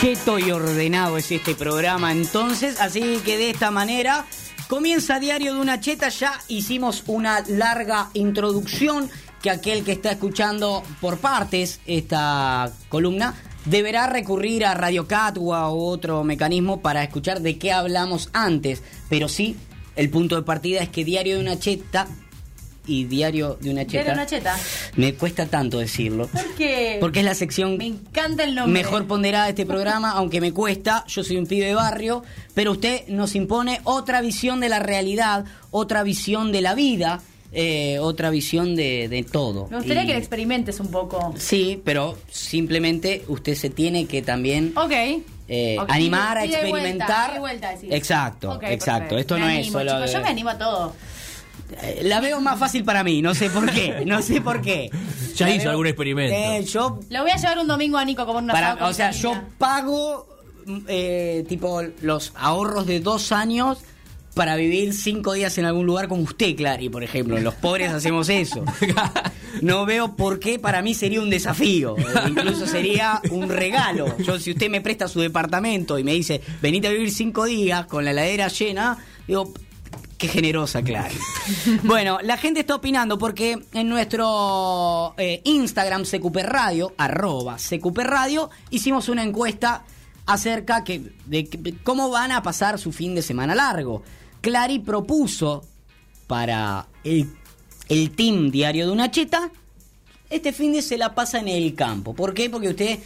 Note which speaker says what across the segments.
Speaker 1: cheto y ordenado es este programa entonces, así que de esta manera comienza Diario de una Cheta, ya hicimos una larga introducción que aquel que está escuchando por partes esta columna deberá recurrir a Radio Cat u otro mecanismo para escuchar de qué hablamos antes, pero sí, el punto de partida es que Diario de una Cheta y Diario de una Cheta.
Speaker 2: De una Cheta.
Speaker 1: Me cuesta tanto decirlo.
Speaker 2: ¿Por qué?
Speaker 1: Porque es la sección
Speaker 2: Me encanta el nombre.
Speaker 1: mejor ponderada de este programa, aunque me cuesta. Yo soy un pibe de barrio, pero usted nos impone otra visión de la realidad, otra visión de la vida, eh, otra visión de, de todo.
Speaker 2: Me gustaría
Speaker 1: Y-
Speaker 2: que lo experimentes un poco.
Speaker 1: Sí, pero simplemente usted se tiene que también
Speaker 2: Ok.
Speaker 1: eh, animar a
Speaker 2: vuelta,
Speaker 1: experimentar.
Speaker 2: vuelta, decís.
Speaker 1: exacto, exacto.
Speaker 2: perfecto.
Speaker 1: Esto
Speaker 2: Me
Speaker 1: no es solo.
Speaker 2: chicos,
Speaker 1: de-
Speaker 2: Yo me animo a todo.
Speaker 1: Eh, La veo más fácil para mí, no sé por qué, no sé por qué.
Speaker 3: Ya
Speaker 1: La
Speaker 3: hizo
Speaker 1: veo-
Speaker 3: algún experimento.
Speaker 1: Eh, yo
Speaker 2: Lo voy a llevar un domingo a Nico como una
Speaker 1: Para, o sea, yo pago mm, eh, tipo los ahorros de dos años para vivir cinco días en algún lugar como usted, Clary, por ejemplo. Los pobres hacemos eso. No veo por qué para mí sería un desafío. Eh, Incluso sería un regalo. Yo, si usted me presta su departamento y me dice, venite a vivir cinco días con la heladera llena, digo, Qué generosa, Clary. Bueno, la gente está opinando porque en nuestro eh, Instagram CQP Radio, arroba CQP Radio, hicimos una encuesta acerca de, cómo van a pasar su fin de semana largo. Clary propuso para el, el team diario de una cheta, este fin de se la pasa en el campo. ¿Por qué? Porque usted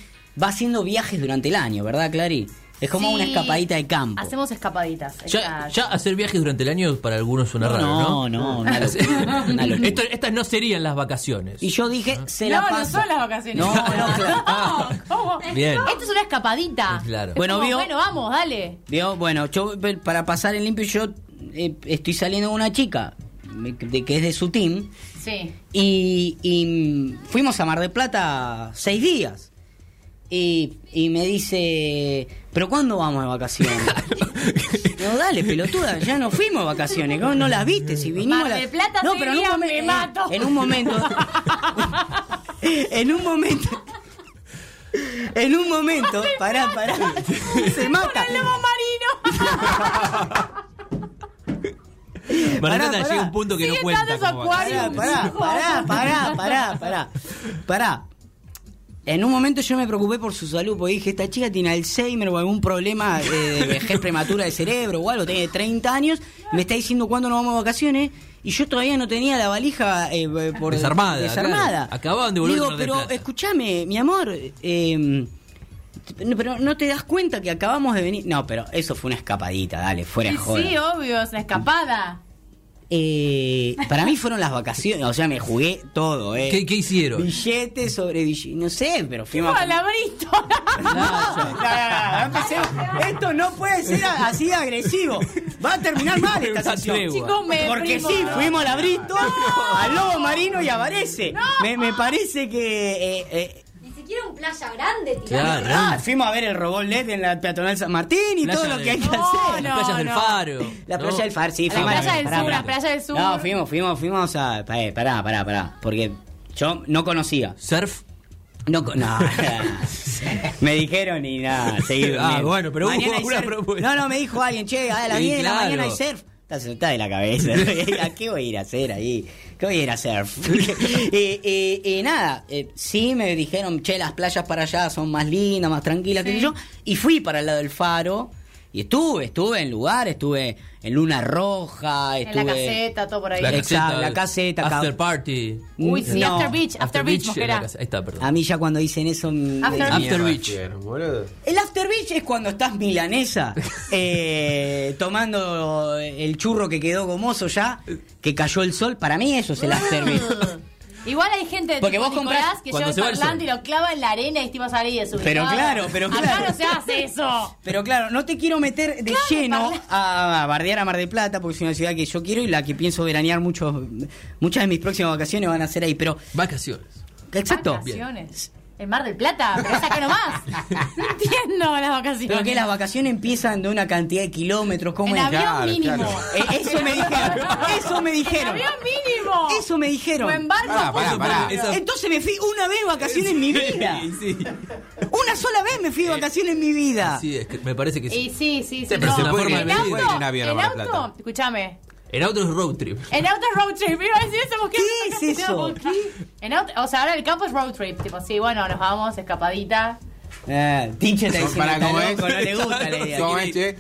Speaker 1: va haciendo viajes durante el año, ¿verdad, Clary? Es como
Speaker 2: Sí,
Speaker 1: una escapadita de campo.
Speaker 2: Hacemos escapaditas.
Speaker 3: Ya, hacer viajes durante el año para algunos suena raro,
Speaker 1: No,
Speaker 3: ¿no?
Speaker 1: no, locura.
Speaker 3: Esto- estas no serían las vacaciones.
Speaker 1: Y yo dije, se la
Speaker 2: no, no son las vacaciones.
Speaker 1: No, no, claro.
Speaker 3: Ah,
Speaker 2: ¿Cómo?
Speaker 3: Bien.
Speaker 2: Esto es una escapadita.
Speaker 3: Claro.
Speaker 2: Es
Speaker 1: Bueno,
Speaker 2: como,
Speaker 1: vio-
Speaker 2: bueno, vamos, dale.
Speaker 1: Vio, Bueno, yo para pasar en limpio, yo eh, estoy saliendo con una chica de, que es de su team
Speaker 2: Sí.
Speaker 1: y, y, mm, fuimos a Mar del Plata seis días. Y, y me dice, ¿pero cuándo vamos de vacaciones? no, dale, pelotuda, ya no fuimos de vacaciones. ¿Cómo no las viste? Si vinimos
Speaker 2: Mar
Speaker 1: la-
Speaker 2: del Plata
Speaker 1: no, pero en un, momen-
Speaker 2: me mato.
Speaker 1: en un momento. en un momento. En un momento, pará, pará. Se mata.
Speaker 2: ¡El lobo marino!
Speaker 3: Llega un punto que no cuenta.
Speaker 1: Pará, pará, pará, pará, pará, pará. En un momento yo me preocupé por su salud, porque dije, esta chica tiene Alzheimer o algún problema eh, de vejez prematura de cerebro o algo, tiene 30 años, me está diciendo cuándo nos vamos de vacaciones, y yo todavía no tenía la valija eh, por
Speaker 3: Desarmada,
Speaker 1: desarmada.
Speaker 3: claro. Acababan de volver
Speaker 1: Digo, pero escúchame, mi amor, eh, pero no te das cuenta que acabamos de venir. No, pero eso fue una escapadita, dale, fuera de
Speaker 2: Sí,
Speaker 1: joda.
Speaker 2: sí, obvio, es una escapada.
Speaker 1: Eh, para mí fueron las vacaciones, o sea, me jugué todo, ¿eh?
Speaker 3: ¿Qué, qué hicieron?
Speaker 1: Billetes sobre billetes, no sé, pero fuimos a...
Speaker 2: ¡Hola, Brito!
Speaker 1: No, no, no, no. Esto no puede ser así de agresivo. Va a terminar mal esta sesión.
Speaker 2: Chicos, me
Speaker 1: Porque sí, fuimos a la Brito, al Lobo Marino y a Varese. Me, me parece que... eh, eh,
Speaker 4: siquiera un playa grande, tirando.
Speaker 3: Claro.
Speaker 1: ah, fuimos a ver el robot LED en la peatonal San Martín y
Speaker 3: Playa
Speaker 1: todo lo que hay que
Speaker 2: No,
Speaker 1: hacer.
Speaker 2: no.
Speaker 3: Las playas del Faro.
Speaker 1: La
Speaker 3: ¿no?
Speaker 1: playa del Far, sí,
Speaker 2: A la
Speaker 1: fuimos
Speaker 2: playa del
Speaker 1: pará,
Speaker 2: sur,
Speaker 1: pará.
Speaker 2: la playa del sur.
Speaker 1: No, fuimos, fuimos, fuimos a. Pará, pará, pará, pará. Porque yo no conocía.
Speaker 3: Surf.
Speaker 1: No, con- no, me dijeron y nada, seguí
Speaker 3: Ah,
Speaker 1: durmiendo.
Speaker 3: bueno, pero hubo
Speaker 1: Mañana hay
Speaker 3: una
Speaker 1: surf.
Speaker 3: propuesta.
Speaker 1: No, no, me dijo alguien, che, a las
Speaker 3: Sí,
Speaker 1: 10 de la
Speaker 3: claro.
Speaker 1: mañana hay surf. Está de la cabeza. ¿A qué voy a ir a hacer ahí? ¿Qué voy a ir a hacer? y nada, eh, sí me dijeron, che, las playas para allá son más lindas, más tranquilas,
Speaker 2: Sí.
Speaker 1: sé yo. Y fui para el lado del faro. Y estuve, estuve en lugar, estuve en Luna Roja,
Speaker 2: En
Speaker 1: estuve...
Speaker 2: la caseta, todo por ahí.
Speaker 1: La Exacto, la caseta,
Speaker 3: After party.
Speaker 2: Uy, sí,
Speaker 1: No.
Speaker 2: After Beach, After, Beach,
Speaker 3: en la
Speaker 2: Mosquera.
Speaker 3: Ahí está, perdón.
Speaker 1: A mí ya cuando dicen eso... me-
Speaker 2: After
Speaker 1: me-
Speaker 3: After Beach.
Speaker 5: boludo.
Speaker 1: El after beach es cuando estás milanesa eh, tomando el churro que quedó gomoso ya, que cayó el sol. Para mí eso es el after beach.
Speaker 2: Igual hay gente de
Speaker 1: Porque vos comprás-
Speaker 2: Nicolás que
Speaker 3: cuando
Speaker 2: lleva
Speaker 3: se
Speaker 2: el parlante y lo clava en la arena y tipo salir de su
Speaker 1: Pero claro, pero
Speaker 2: Acá
Speaker 1: claro.
Speaker 2: no se hace eso.
Speaker 1: Pero claro, no te quiero meter de
Speaker 2: Claro,
Speaker 1: lleno a, a bardear a Mar del Plata, porque es una ciudad que yo quiero y la que pienso veranear mucho. Muchas de mis próximas vacaciones van a ser ahí, pero.
Speaker 3: Vacaciones.
Speaker 1: Exacto.
Speaker 2: Vacaciones. En Mar del Plata, pero es acá nomás. No entiendo las vacaciones.
Speaker 1: Pero que las vacaciones empiezan de una cantidad de kilómetros, ¿cómo
Speaker 2: En
Speaker 1: es?
Speaker 2: avión
Speaker 5: Claro,
Speaker 2: mínimo.
Speaker 5: claro.
Speaker 1: Eh, eso me dijeron, eso me
Speaker 2: En
Speaker 1: dijeron.
Speaker 2: avión mínimo.
Speaker 1: Eso me dijeron.
Speaker 2: O en barco.
Speaker 5: Pará, pará,
Speaker 2: por
Speaker 5: pará.
Speaker 2: supuesto.
Speaker 1: Entonces me fui una vez de vacaciones en mi vida.
Speaker 3: Sí, sí.
Speaker 1: Una sola vez me fui de vacaciones en mi vida.
Speaker 3: Sí, es que me parece que
Speaker 2: Y
Speaker 3: sí.
Speaker 2: sí, sí, sí.
Speaker 3: pero
Speaker 2: no.
Speaker 3: se puede
Speaker 2: en
Speaker 3: en avión,
Speaker 5: en avión
Speaker 2: en auto, escúchame.
Speaker 3: En auto es road trip.
Speaker 2: En auto es road trip, iba a decir eso porque
Speaker 1: ¿Qué es eso?
Speaker 2: En auto, o sea, ahora el campo es road trip, tipo, sí, bueno, nos vamos, escapadita.
Speaker 1: Ah, Tinche te dice,
Speaker 5: Para
Speaker 1: "Está
Speaker 5: cómo es.
Speaker 1: loco, no le gusta la idea.
Speaker 5: ¿Cómo es, che?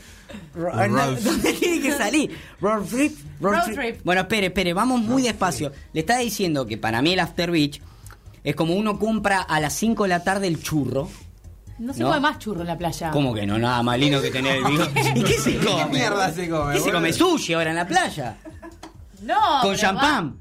Speaker 1: Ro- no,
Speaker 5: Road-
Speaker 1: ¿Dónde tiene que salir? Road trip, road
Speaker 2: Road
Speaker 1: trip.
Speaker 2: trip.
Speaker 1: Bueno, espere, espere, vamos muy despacio. Le estaba diciendo que para mí el After Beach es como uno compra a las 5 de la tarde el churro.
Speaker 2: No se
Speaker 1: ¿No?
Speaker 2: come más churro en la playa.
Speaker 1: ¿Cómo que no? Nada más lindo que tener el bigote. ¿Y qué se come?
Speaker 5: ¿Qué mierda se come,
Speaker 1: ¿Qué se come? Sushi ahora en la playa.
Speaker 2: No.
Speaker 1: Con champán.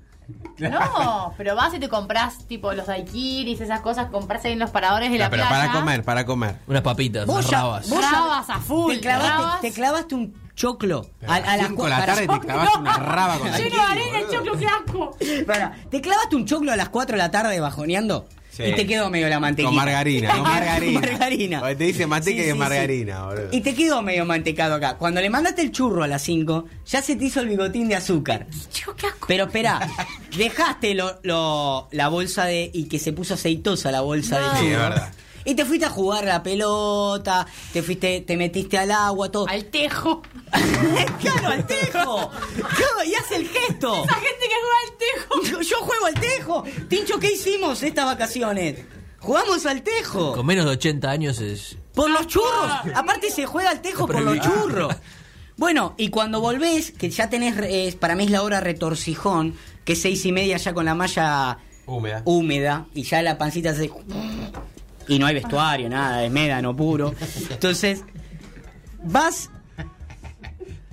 Speaker 2: va- No, pero vas y te compras tipo los daiquiris, esas cosas, compras ahí en los paradores de la
Speaker 5: No, pero
Speaker 2: playa.
Speaker 5: para comer, para comer.
Speaker 3: Unas papitas, unas rabas.
Speaker 1: vos ya-
Speaker 2: Rabas a full,
Speaker 1: Te clavaste,
Speaker 2: rabas.
Speaker 1: te clavaste un choclo.
Speaker 5: A las
Speaker 1: las
Speaker 5: cinco de la tarde te clavaste una raba con
Speaker 2: Lleno de arena, el choclo, qué asco.
Speaker 1: Para, ¿te clavaste un choclo a las 4 de la tarde bajoneando?
Speaker 5: Sí.
Speaker 1: Y te quedó medio la mantequilla.
Speaker 5: Con margarina, con margarina.
Speaker 1: Margarina.
Speaker 5: Te dice manteca y es margarina, boludo.
Speaker 1: Y te quedó medio mantecado acá. Cuando le mandaste el churro a las 5, ya se te hizo el bigotín de azúcar.
Speaker 2: Chico, qué asco.
Speaker 1: Pero espera, dejaste lo, lo- la bolsa de. y que se puso aceitosa la bolsa
Speaker 2: No.
Speaker 1: de
Speaker 5: Sí, es verdad.
Speaker 1: Y te fuiste a jugar a la pelota, te fuiste, te metiste al agua, todo.
Speaker 2: Al tejo.
Speaker 1: ¡Claro, al tejo! Claro, y hace el gesto.
Speaker 2: Esa gente que juega al tejo.
Speaker 1: Yo, yo juego al tejo. Tincho, ¿qué hicimos estas vacaciones? Jugamos al tejo.
Speaker 3: Con menos de 80 años es.
Speaker 1: Por los churros. Aparte se juega al tejo por los churros. Bueno, y cuando volvés, que ya tenés, eh, para mí es la hora retorcijón, que es seis y media ya con la malla
Speaker 5: Húmeda.
Speaker 1: húmeda, y ya la pancita se... Y no hay vestuario, nada, es médano puro. Entonces, vas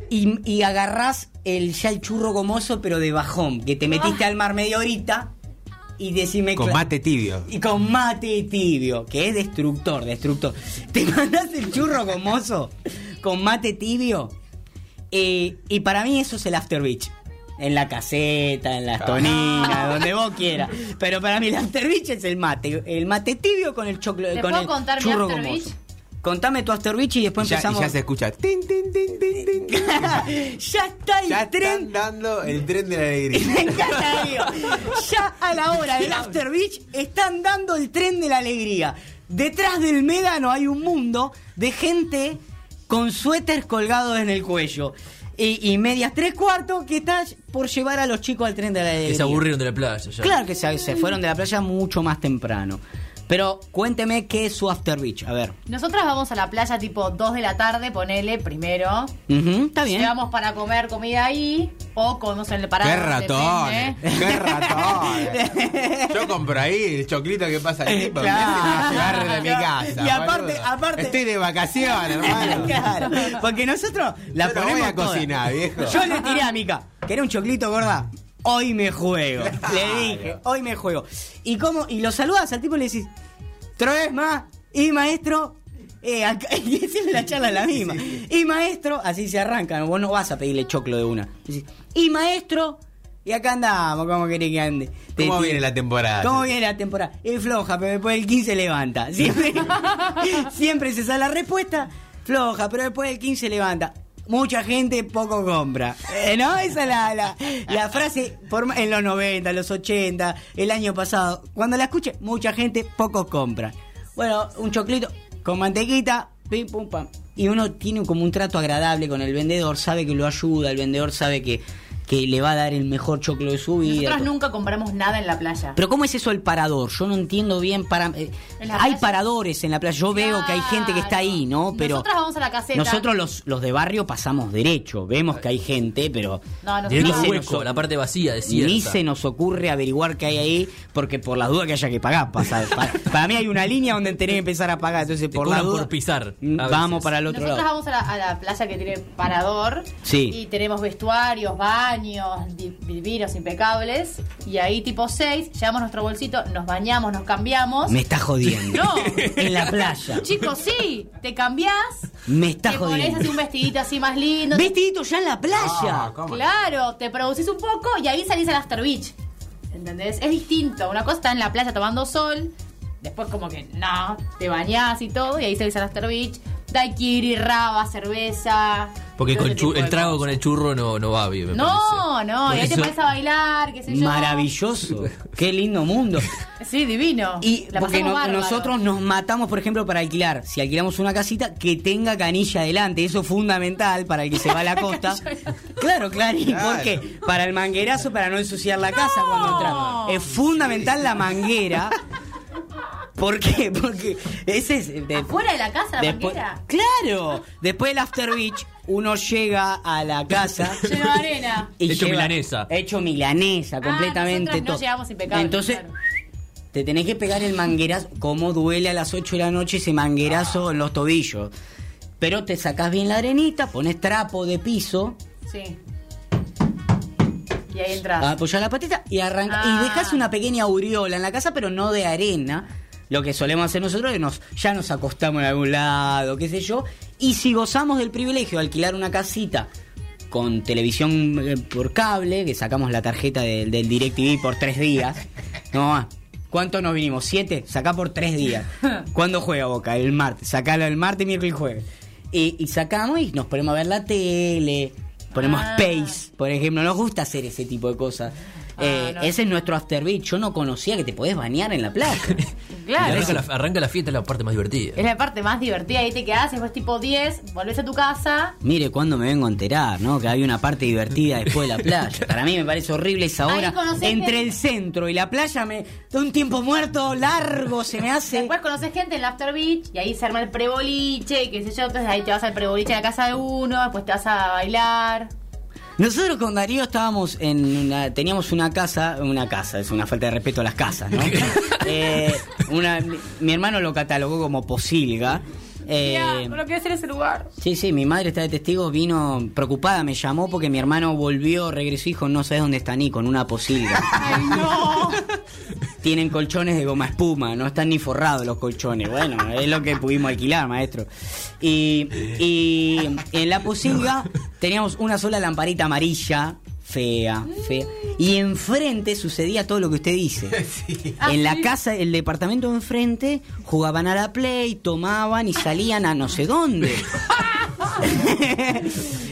Speaker 1: y, y agarrás el, ya el churro gomoso, pero de bajón, que te metiste al mar media horita y decime...
Speaker 5: Con mate tibio.
Speaker 1: y con mate tibio, que es destructor, destructor. Te mandás el churro gomoso con mate tibio. eh, y para mí eso es el after beach. En la caseta, en las toninas, donde vos quieras. Pero para mí el after beach es el mate. El mate tibio con el choclo,
Speaker 2: ¿Te
Speaker 1: con
Speaker 2: puedo
Speaker 1: el
Speaker 2: contar mi
Speaker 1: churro
Speaker 2: after
Speaker 1: gomoso.
Speaker 2: beach?
Speaker 1: Contame tu after beach y
Speaker 5: Y
Speaker 1: después
Speaker 5: ya, y
Speaker 1: empezamos.
Speaker 5: ya se escucha. Tin, tin, tin, tin, tin, tin.
Speaker 1: ya está el
Speaker 5: Ya
Speaker 1: tren
Speaker 5: están dando el tren de la alegría.
Speaker 1: Me encanta, digo. Ya a la hora del After Beach están dando el tren de la alegría. Detrás del médano hay un mundo de gente con suéteres colgados en el cuello. Y, y medias tres cuartos que está por llevar a los chicos al tren de la alegría.
Speaker 3: Que se aburrieron de la playa. Ya.
Speaker 1: Claro que se, se fueron de la playa mucho más temprano. Pero cuénteme qué es su After Beach. A ver.
Speaker 2: Nosotras vamos a la playa tipo 2 de la tarde, ponele primero.
Speaker 1: Está bien.
Speaker 2: Llegamos para comer comida ahí o comemos en el parador.
Speaker 5: ¡Qué
Speaker 2: depende.
Speaker 5: ¡Qué ratones! Yo compro ahí el choclito que pasa el tipo.
Speaker 1: Claro.
Speaker 5: me hace llevar de mi casa.
Speaker 1: Y aparte-
Speaker 5: boludo.
Speaker 1: aparte-
Speaker 5: Estoy de vacaciones, hermano.
Speaker 1: claro, porque nosotros la
Speaker 5: Yo no
Speaker 1: ponemos
Speaker 5: voy a
Speaker 1: toda.
Speaker 5: cocinar, viejo.
Speaker 1: Yo le tiré a Mica, ¿querés un choclito, gorda? Hoy me juego. Le dije, hoy me juego. Y cómo, y lo saludas al tipo y le decís, ¿tres más? Y maestro, eh, acá- y siempre la charla es la misma. Y maestro, así se arranca, vos no vas a pedirle choclo de una. Decís, y maestro, y acá andamos, ¿cómo querés que ande?
Speaker 5: ¿Cómo viene la temporada?
Speaker 1: ¿Cómo viene la temporada? Es floja, pero después del 15 levanta. Siempre, siempre se sale la respuesta, floja, pero después del 15 levanta. Mucha gente, poco compra. Eh, ¿No? Esa es la, la, la frase por en los 90, los 80, el año pasado. Cuando la escuche, mucha gente, poco compra. Bueno, un choclito con mantequita, pim, pum, pam. Y uno tiene como un trato agradable con el vendedor, sabe que lo ayuda, el vendedor sabe que, que le va a dar el mejor choclo de su vida.
Speaker 2: Nosotras
Speaker 1: todo.
Speaker 2: nunca compramos nada en la playa.
Speaker 1: Pero ¿cómo es eso el parador? Yo no entiendo bien para eh,
Speaker 2: ¿En la
Speaker 1: hay
Speaker 2: playa?
Speaker 1: paradores en la playa. Yo veo que hay gente que está ahí, ¿no? Pero
Speaker 2: Nosotras vamos a la caseta.
Speaker 1: nosotros los, los de barrio pasamos derecho, vemos que hay gente, pero
Speaker 2: No, nosotros-
Speaker 3: al
Speaker 1: se
Speaker 3: hueco,
Speaker 1: nos-
Speaker 3: la parte vacía, desierta.
Speaker 1: ni se nos ocurre averiguar qué hay ahí, porque por las dudas que haya que pagar, pasa- para, para mí hay una línea donde tenés que empezar a pagar, entonces
Speaker 3: Te
Speaker 1: por la duda
Speaker 3: por pisar,
Speaker 1: mm, vamos para el otro
Speaker 2: Nosotras
Speaker 1: lado.
Speaker 2: vamos a la, a la playa que tiene parador.
Speaker 1: Sí.
Speaker 2: Y tenemos vestuarios, baños, di- divinos, impecables. Y ahí tipo 6, llevamos nuestro bolsito, nos bañamos, nos cambiamos.
Speaker 1: Me está jodiendo.
Speaker 2: No.
Speaker 1: En la playa.
Speaker 2: Chicos, sí, te cambiás.
Speaker 1: Me está
Speaker 2: te pones
Speaker 1: jodiendo.
Speaker 2: así un vestidito así más lindo.
Speaker 1: Vestidito ya en la playa.
Speaker 5: Ah, ¿cómo?
Speaker 2: Claro, te producís un poco y ahí salís al after beach. ¿Entendés? Es distinto. Una cosa está en la playa tomando sol. Después como que no, te bañás y todo. Y ahí salís al after beach. Daiquiri, raba, cerveza.
Speaker 3: Porque con el trago
Speaker 2: cosas.
Speaker 3: con el churro no, no va bien, me
Speaker 2: No,
Speaker 3: parece.
Speaker 2: no,
Speaker 3: Por
Speaker 2: y ahí te pones a bailar, qué sé yo.
Speaker 1: Maravilloso. Qué lindo mundo.
Speaker 2: Sí, divino.
Speaker 1: Y
Speaker 2: La
Speaker 1: porque no- nosotros nos matamos, por ejemplo, para alquilar. Si alquilamos una casita, que tenga canilla adelante. Eso es fundamental para el que se va a la costa. claro, claro. ¿Y
Speaker 5: Claro.
Speaker 1: por qué? Para el manguerazo, para no ensuciar la casa cuando entra. Es fundamental la manguera. ¿Por qué? Porque ese es... de-
Speaker 2: ¿Afuera de la casa la
Speaker 1: después-? Claro. Después del After Beach, uno llega a la casa...
Speaker 2: Lleno de arena.
Speaker 1: y
Speaker 3: Hecho
Speaker 1: lleva-
Speaker 3: milanesa.
Speaker 1: Hecho milanesa, completamente
Speaker 2: Ah, nosotras no llegamos impecables,
Speaker 1: Entonces,
Speaker 2: claro.
Speaker 1: te tenés que pegar el manguerazo. Como duele a las 8 de la noche ese manguerazo en los tobillos. Pero te sacás bien la arenita, pones trapo de piso,
Speaker 2: Sí. Y ahí entras.
Speaker 1: apoyás la patita y arranca.
Speaker 2: Ah.
Speaker 1: Y dejas una pequeña aureola en la casa, pero no de arena. Lo que solemos hacer nosotros es nos, ya nos acostamos en algún lado, qué sé yo. Y si gozamos del privilegio de alquilar una casita con televisión eh, por cable, que sacamos la tarjeta del, del DirecTV por tres días. No, ¿cuánto nos vinimos? ¿Siete? Sacá por tres días. ¿Cuándo juega Boca? El martes. Sacalo el martes, miércoles y jueves. Y, y sacamos y nos ponemos a ver la tele. Ponemos
Speaker 2: Ah.
Speaker 1: Space, por ejemplo. Nos gusta hacer ese tipo de cosas.
Speaker 2: Ah,
Speaker 1: Eh,
Speaker 2: no.
Speaker 1: Ese es nuestro after beat. Yo no conocía que te podés bañar en la playa.
Speaker 2: Claro.
Speaker 3: arranca, la, arranca la fiesta, es la parte más divertida.
Speaker 2: Es la parte más divertida. Ahí te quedás, después tipo 10, volvés a tu casa.
Speaker 1: Mire cuándo me vengo a enterar, ¿no? Que hay una parte divertida después de la playa. Para mí me parece horrible esa hora. Entre
Speaker 2: gente-
Speaker 1: el centro y la playa me da un tiempo muerto largo, se me hace.
Speaker 2: Después conoces gente en el After Beach y ahí se arma el preboliche qué sé yo. Entonces ahí te vas al preboliche a la casa de uno, después te vas a bailar.
Speaker 1: Nosotros con Darío estábamos en una, teníamos una casa, una casa, es una falta de respeto a las casas, ¿no? Eh, una, mi, mi hermano lo catalogó como posilga. Eh,
Speaker 2: Mirá, no quiero hacer ese lugar.
Speaker 1: Sí, sí, mi madre está de testigo, vino preocupada, me llamó porque mi hermano volvió, regresó y dijo, no sabes dónde está Nico, en una posilga.
Speaker 2: Ay, no.
Speaker 1: Tienen colchones de goma espuma, no están ni forrados los colchones. Bueno, es lo que pudimos alquilar, maestro. Y, y en la posilga teníamos una sola lamparita amarilla, fea, fea. Y enfrente sucedía todo lo que usted dice.
Speaker 2: Ah,
Speaker 1: En la
Speaker 2: ¿sí?
Speaker 1: casa, el departamento de enfrente, jugaban a la play, tomaban y salían a no sé dónde.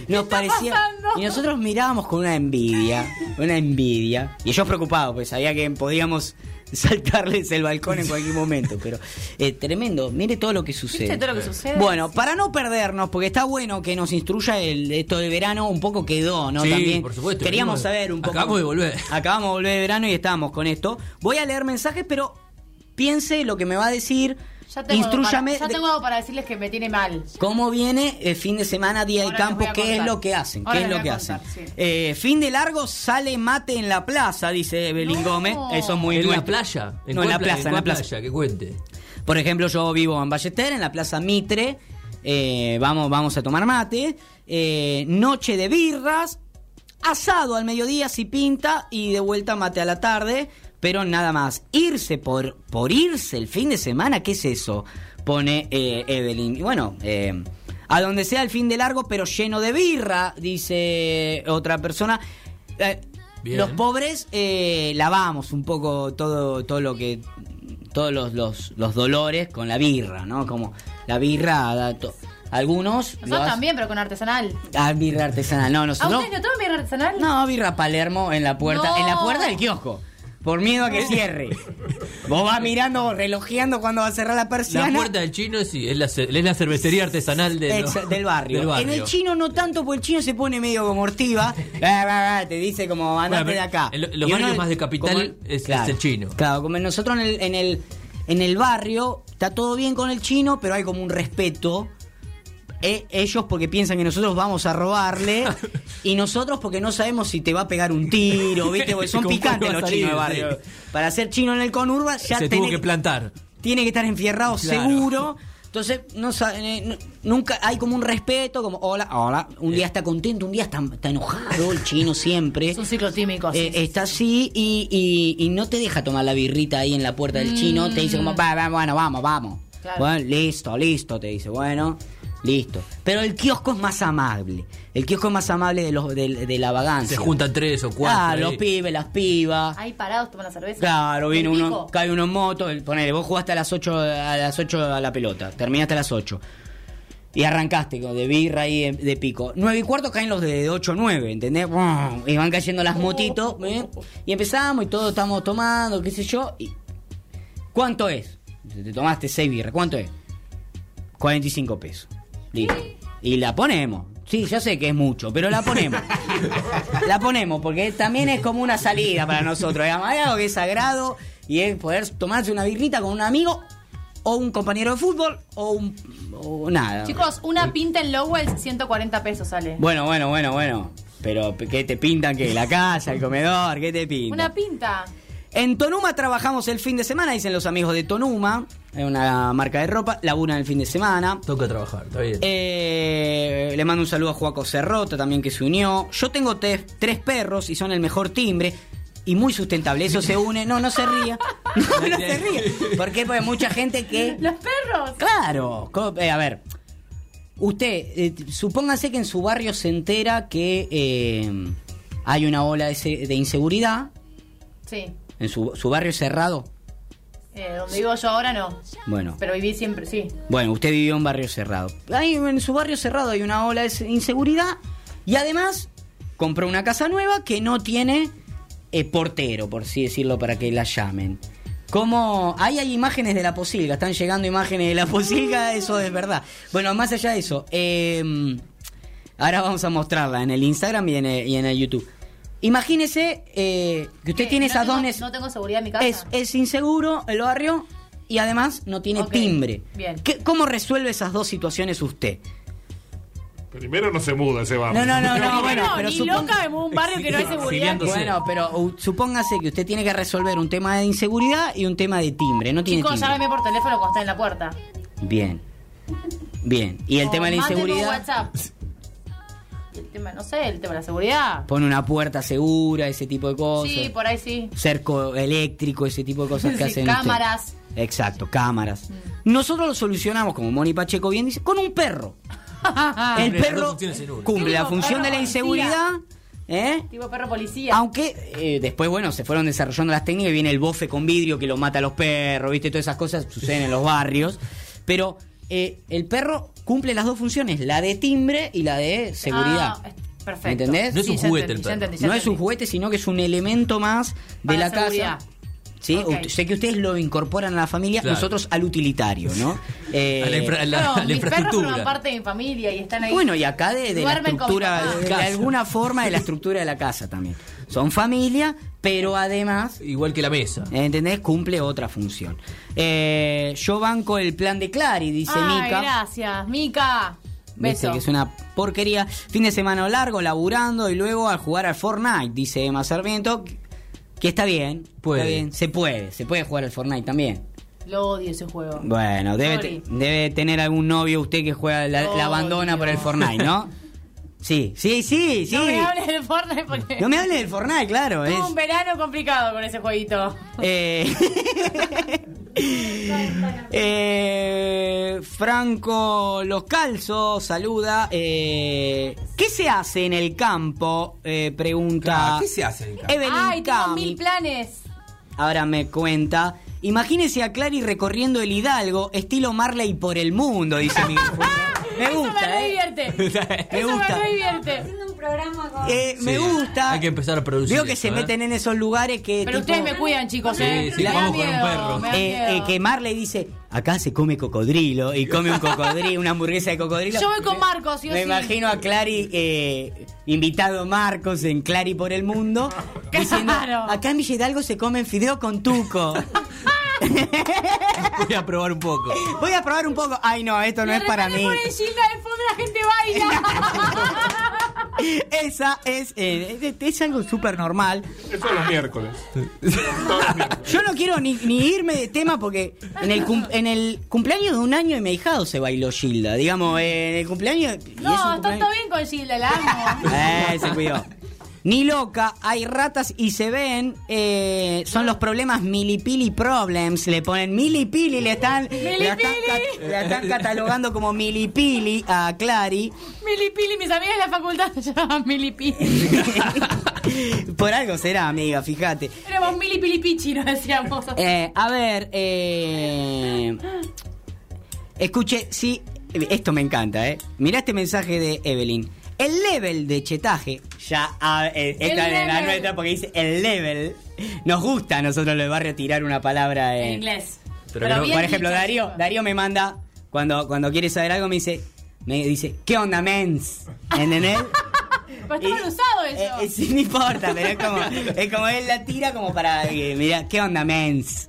Speaker 1: Nos parecía.
Speaker 2: pasando?
Speaker 1: Y nosotros mirábamos con una envidia, una envidia. Y ellos preocupados, pues sabía que podíamos saltarles el balcón en cualquier momento. Pero eh, tremendo, mire todo lo que sucede.
Speaker 2: ¿Viste todo lo que sucede?
Speaker 1: Bueno, para no perdernos, porque está bueno que nos instruya el, esto de verano, un poco quedó, ¿no?
Speaker 3: Sí,
Speaker 1: También
Speaker 3: por supuesto.
Speaker 1: Queríamos
Speaker 3: Venimos-
Speaker 1: saber un poco.
Speaker 3: acabamos de volver.
Speaker 1: Acabamos de volver de verano y estábamos con esto. Voy a leer mensajes, pero piense lo que me va a decir.
Speaker 2: Ya tengo,
Speaker 1: Instrúyame
Speaker 2: para, ya tengo algo para decirles que me tiene mal.
Speaker 1: cómo viene el fin de semana, día de
Speaker 2: Ahora
Speaker 1: campo, qué es lo que hacen,
Speaker 2: Ahora
Speaker 1: qué es lo que hacen.
Speaker 2: sí.
Speaker 1: Eh, fin de largo sale mate en la plaza, dice Belín
Speaker 2: No.
Speaker 1: Gómez. Eso es muy
Speaker 3: ¿En la playa?
Speaker 1: No, en la
Speaker 3: pla-
Speaker 1: plaza, en la plaza.
Speaker 3: playa? Que cuente.
Speaker 1: Por ejemplo, yo vivo en Ballester, en la Plaza Mitre. eh, vamos, vamos a tomar mate. eh, noche de birras. Asado al mediodía si pinta. Y de vuelta mate a la tarde. Pero nada más. Irse por, por irse el fin de semana, ¿qué es eso? Pone eh, Evelyn. Y bueno, eh, a donde sea el fin de largo, pero lleno de birra, dice otra persona. Eh, los pobres eh, lavamos un poco todo, todo lo que todos los, los, los dolores con la birra, ¿no? Como la birra da algunos
Speaker 2: Nosotros también, pero con artesanal.
Speaker 1: Ah, birra artesanal. No,
Speaker 2: ¿A
Speaker 1: nosotros
Speaker 2: ustedes no toman birra artesanal?
Speaker 1: No, birra Palermo en la puerta,
Speaker 2: No.
Speaker 1: en la puerta del kiosco. Por miedo a que cierre. Vos vas mirando, relojeando cuando va a cerrar la
Speaker 3: La
Speaker 1: persiana.
Speaker 3: puerta del chino sí, es la, es la cervecería artesanal de,
Speaker 1: del, barrio.
Speaker 3: del barrio.
Speaker 1: En el chino no tanto, porque el chino se pone medio como ortiva. Te dice como andate
Speaker 3: Bueno,
Speaker 1: de acá.
Speaker 3: en lo- los barrios más de capital es- es el chino.
Speaker 1: Claro, como nosotros en el, en el en el barrio está todo bien con el chino, pero hay como un respeto. Eh, ellos porque piensan que nosotros vamos a robarle y nosotros porque no sabemos si te va a pegar un tiro, ¿viste? Porque son
Speaker 3: ¿Con cuál
Speaker 1: picantes los chinos de barrio.
Speaker 3: Sí.
Speaker 1: Para ser chino en el conurba ya
Speaker 3: Se tuvo
Speaker 1: tenés-
Speaker 3: que plantar.
Speaker 1: tiene que estar enfierrado
Speaker 3: Claro.
Speaker 1: seguro. Entonces, no, eh, no- nunca hay como un respeto, como hola, hola. Un día está contento, un día está, está enojado el chino siempre.
Speaker 2: Es un ciclo tímico. sí,
Speaker 1: Eh,
Speaker 2: sí,
Speaker 1: está así y, y- y no te deja tomar la birrita ahí en la puerta del chino. Te dice como, va, va, bueno, vamos, vamos.
Speaker 2: Claro.
Speaker 1: Bueno, listo, listo, te dice, bueno, listo. Pero el kiosco es más amable. El kiosco es más amable de, los, de, de la vagancia.
Speaker 3: Se juntan tres o cuatro. Ahí.
Speaker 1: los pibes, las pibas.
Speaker 2: Ahí parados toman la cerveza.
Speaker 1: Claro, viene
Speaker 2: ¿El
Speaker 1: uno,
Speaker 2: pico?
Speaker 1: cae uno en moto, el- ponele, vos jugaste a las 8 a las 8 a la pelota, terminaste a las 8. Y arrancaste con de birra y de, pico. 9 y cuarto caen los de 8 o 9, ¿entendés? Y van cayendo las motitos. ¿eh? Y empezamos y todos estamos tomando, qué sé yo. Y ¿Cuánto es? Te tomaste 6 birras. ¿Cuánto es? 45 pesos. Listo. Y la ponemos. Sí, ya sé que es mucho, pero la ponemos. la ponemos porque también es como una salida para nosotros. Hay algo que es sagrado y es poder tomarse una birrita con un amigo o un compañero de fútbol o un o nada.
Speaker 2: Chicos, una pinta en Lowell 140 pesos sale.
Speaker 1: Bueno, bueno, bueno, bueno. Pero ¿qué te pintan? ¿Qué? ¿La casa, el comedor? ¿Qué te pintan?
Speaker 2: Una pinta.
Speaker 1: En Tonuma trabajamos el fin de semana, dicen los amigos de Tonuma, es una marca de ropa, laburan el fin de semana.
Speaker 3: Toca trabajar, está bien.
Speaker 1: Eh, le mando un saludo a Juaco Cerrota también que se unió. Yo tengo te- tres perros y son el mejor timbre. Y muy sustentable, eso se une. No, no se ría. No, no se ríe. ¿Por qué? Porque hay mucha gente que.
Speaker 2: Los perros.
Speaker 1: Claro. eh, a ver. Usted, eh, supóngase que en su barrio se entera que eh, hay una ola de inseguridad.
Speaker 2: Sí.
Speaker 1: En su, su barrio cerrado.
Speaker 2: Eh, donde vivo yo ahora no.
Speaker 1: Bueno.
Speaker 2: Pero viví siempre, sí.
Speaker 1: Bueno, usted vivió en un barrio cerrado. Ahí en su barrio cerrado hay una ola de inseguridad y además compró una casa nueva que no tiene eh, portero, por así decirlo, para que la llamen. Como ahí hay imágenes de la posilga, están llegando imágenes de la posilga, eso es verdad. Bueno, más allá de eso, eh, ahora vamos a mostrarla en el Instagram y en el, y en el YouTube. Imagínese eh, que usted
Speaker 2: ¿Qué?
Speaker 1: tiene
Speaker 2: ¿No
Speaker 1: esas
Speaker 2: tengo-
Speaker 1: dos... nes-
Speaker 2: No tengo seguridad en mi casa.
Speaker 1: es, es inseguro el barrio y además no tiene timbre.
Speaker 2: bien.
Speaker 1: ¿Qué- ¿Cómo resuelve esas dos situaciones usted?
Speaker 6: Primero no se muda ese barrio.
Speaker 1: No, no, no, no,
Speaker 2: No,
Speaker 1: bueno,
Speaker 2: no,
Speaker 1: pero
Speaker 2: ni loca me un barrio que no hay seguridad.
Speaker 1: Bueno, pero uh, supóngase que usted tiene que resolver un tema de inseguridad y un tema de timbre. No tiene
Speaker 2: Chicos, llámeme por teléfono cuando está en la puerta.
Speaker 1: Bien. Bien. Y el tema de la inseguridad.
Speaker 2: WhatsApp. Y el tema, no sé, el tema de la seguridad.
Speaker 1: Pone una puerta segura, ese tipo de cosas.
Speaker 2: Sí, por ahí sí.
Speaker 1: cerco eléctrico, ese tipo de cosas que
Speaker 2: Sí,
Speaker 1: hacen.
Speaker 2: cámaras.
Speaker 1: ustedes. Exacto, cámaras. Nosotros lo solucionamos, como Moni Pacheco bien dice, con un perro. El perro cumple la función de la inseguridad. ¿eh?
Speaker 2: Tipo perro policía.
Speaker 1: Aunque eh, después, bueno, se fueron desarrollando las técnicas, viene el bofe con vidrio que lo mata a los perros, ¿viste? Todas esas cosas suceden en los barrios. Pero eh, el perro cumple las dos funciones, la de timbre y la de seguridad.
Speaker 2: Ah, perfecto.
Speaker 1: ¿Entendés?
Speaker 3: No es un juguete
Speaker 2: entendí,
Speaker 3: el perro.
Speaker 2: entendí,
Speaker 1: No es un juguete, sino que es un elemento más de
Speaker 2: Para
Speaker 1: la
Speaker 2: seguridad.
Speaker 1: casa. Sí, sé que ustedes lo incorporan a la familia,
Speaker 3: Claro.
Speaker 1: nosotros al utilitario, ¿no? Eh,
Speaker 3: A la infra- la-
Speaker 2: Claro,
Speaker 3: a la
Speaker 2: mis perros forman parte de mi familia y están ahí.
Speaker 1: Bueno, y acá de, de la estructura, de, de alguna forma de la estructura de la casa también. Son familia, pero además
Speaker 3: Igual que la mesa.
Speaker 1: ¿Entendés? Cumple otra función. Eh, yo banco el plan de Clary, dice
Speaker 2: Ay,
Speaker 1: Mica.
Speaker 2: gracias, Mica.
Speaker 1: Dice
Speaker 2: Beso.
Speaker 1: que es una porquería. Fin de semana largo, laburando y luego al jugar al Fortnite, dice Emma Sarmiento. Que está bien.
Speaker 3: Puede.
Speaker 1: Está bien. Se puede. Se puede jugar al Fortnite también.
Speaker 2: Lo odio ese juego.
Speaker 1: Bueno, debe,
Speaker 2: Sorry.
Speaker 1: te- debe tener algún novio usted que juega la, la abandona por el Fortnite, ¿no? Sí, sí, sí, sí.
Speaker 2: No me hables del Fortnite porque
Speaker 1: No me hable del Fortnite, claro.
Speaker 2: tuve
Speaker 1: Es,
Speaker 2: un verano complicado con ese jueguito.
Speaker 1: Eh, eh, Franco Los Calzos saluda. eh, ¿Qué se hace en el campo? Eh, pregunta.
Speaker 5: Claro, ¿qué se hace en el campo?
Speaker 1: Evelyn
Speaker 2: Ay, tengo mil planes.
Speaker 1: Ahora me cuenta. Imagínese a Clary recorriendo el Hidalgo, estilo Marley por el mundo, dice Miguel. me
Speaker 2: Eso
Speaker 1: gusta,
Speaker 2: me re
Speaker 1: ¿eh?
Speaker 2: divierte.
Speaker 1: Me
Speaker 2: Eso
Speaker 1: gusta.
Speaker 2: me divierte.
Speaker 4: Haciendo un programa con.
Speaker 1: Eh, me
Speaker 3: Sí,
Speaker 1: gusta.
Speaker 3: hay que empezar a producir
Speaker 1: Veo que
Speaker 3: eso,
Speaker 1: se
Speaker 3: ¿eh?
Speaker 1: meten en esos lugares que.
Speaker 2: Pero
Speaker 1: tipo-
Speaker 2: ustedes me cuidan, chicos, ¿eh?
Speaker 3: Sí, sí,
Speaker 2: me da
Speaker 3: vamos con un perro.
Speaker 2: me
Speaker 1: Eh, eh, que Marley dice, acá se come cocodrilo y come un cocodrilo, una hamburguesa de cocodrilo.
Speaker 2: Yo voy con Marcos, sí o
Speaker 1: Me
Speaker 2: sí.
Speaker 1: imagino a Clary, eh, invitado Marcos en Clary por el mundo, diciendo,
Speaker 2: Claro.
Speaker 1: acá en Villa Hidalgo se comen fideo con tuco.
Speaker 3: Voy a probar un poco.
Speaker 1: Voy a probar un poco. Ay, no, esto no es para mí.
Speaker 2: ponen Gilda de fondo la gente baila.
Speaker 1: Esa es, eh, es, es algo súper normal.
Speaker 6: Eso es los miércoles.
Speaker 1: Yo no quiero ni, ni irme de tema porque en el, cum- en el cumpleaños de un año de mi hijado se bailó Gilda. Digamos, eh, en el cumpleaños.
Speaker 2: No, está todo bien con Gilda, la amo.
Speaker 1: Eh, se cuidó. Ni loca, hay ratas y se ven. eh, son los problemas milipili problems. Le ponen milipili, le están,
Speaker 2: Milipili.
Speaker 1: están catalogando como milipili a Clary.
Speaker 2: Milipili, mis amigas de la facultad se llaman Milipili.
Speaker 1: Por algo será, amiga, fíjate.
Speaker 2: Éramos Milipili Pichi, nos decíamos.
Speaker 1: Eh, a ver, eh, escuche, si Esto me encanta, ¿eh? Mirá este mensaje de Evelyn. El level de chetaje, ya ah, eh, esta es la nuestra porque dice el level. Nos gusta a nosotros los de barrio tirar una palabra en,
Speaker 2: En inglés.
Speaker 3: Pero no-
Speaker 2: bien
Speaker 1: Por ejemplo,
Speaker 2: dicho,
Speaker 1: Darío. Darío me manda, cuando, cuando quiere saber algo, me dice, me dice, ¿qué onda, mens? ¿Entendés?
Speaker 2: Pero está mal usado eso.
Speaker 1: Eh, eh, sí, no importa, pero es como, es como él la tira como para, eh, mira, ¿qué onda, mens?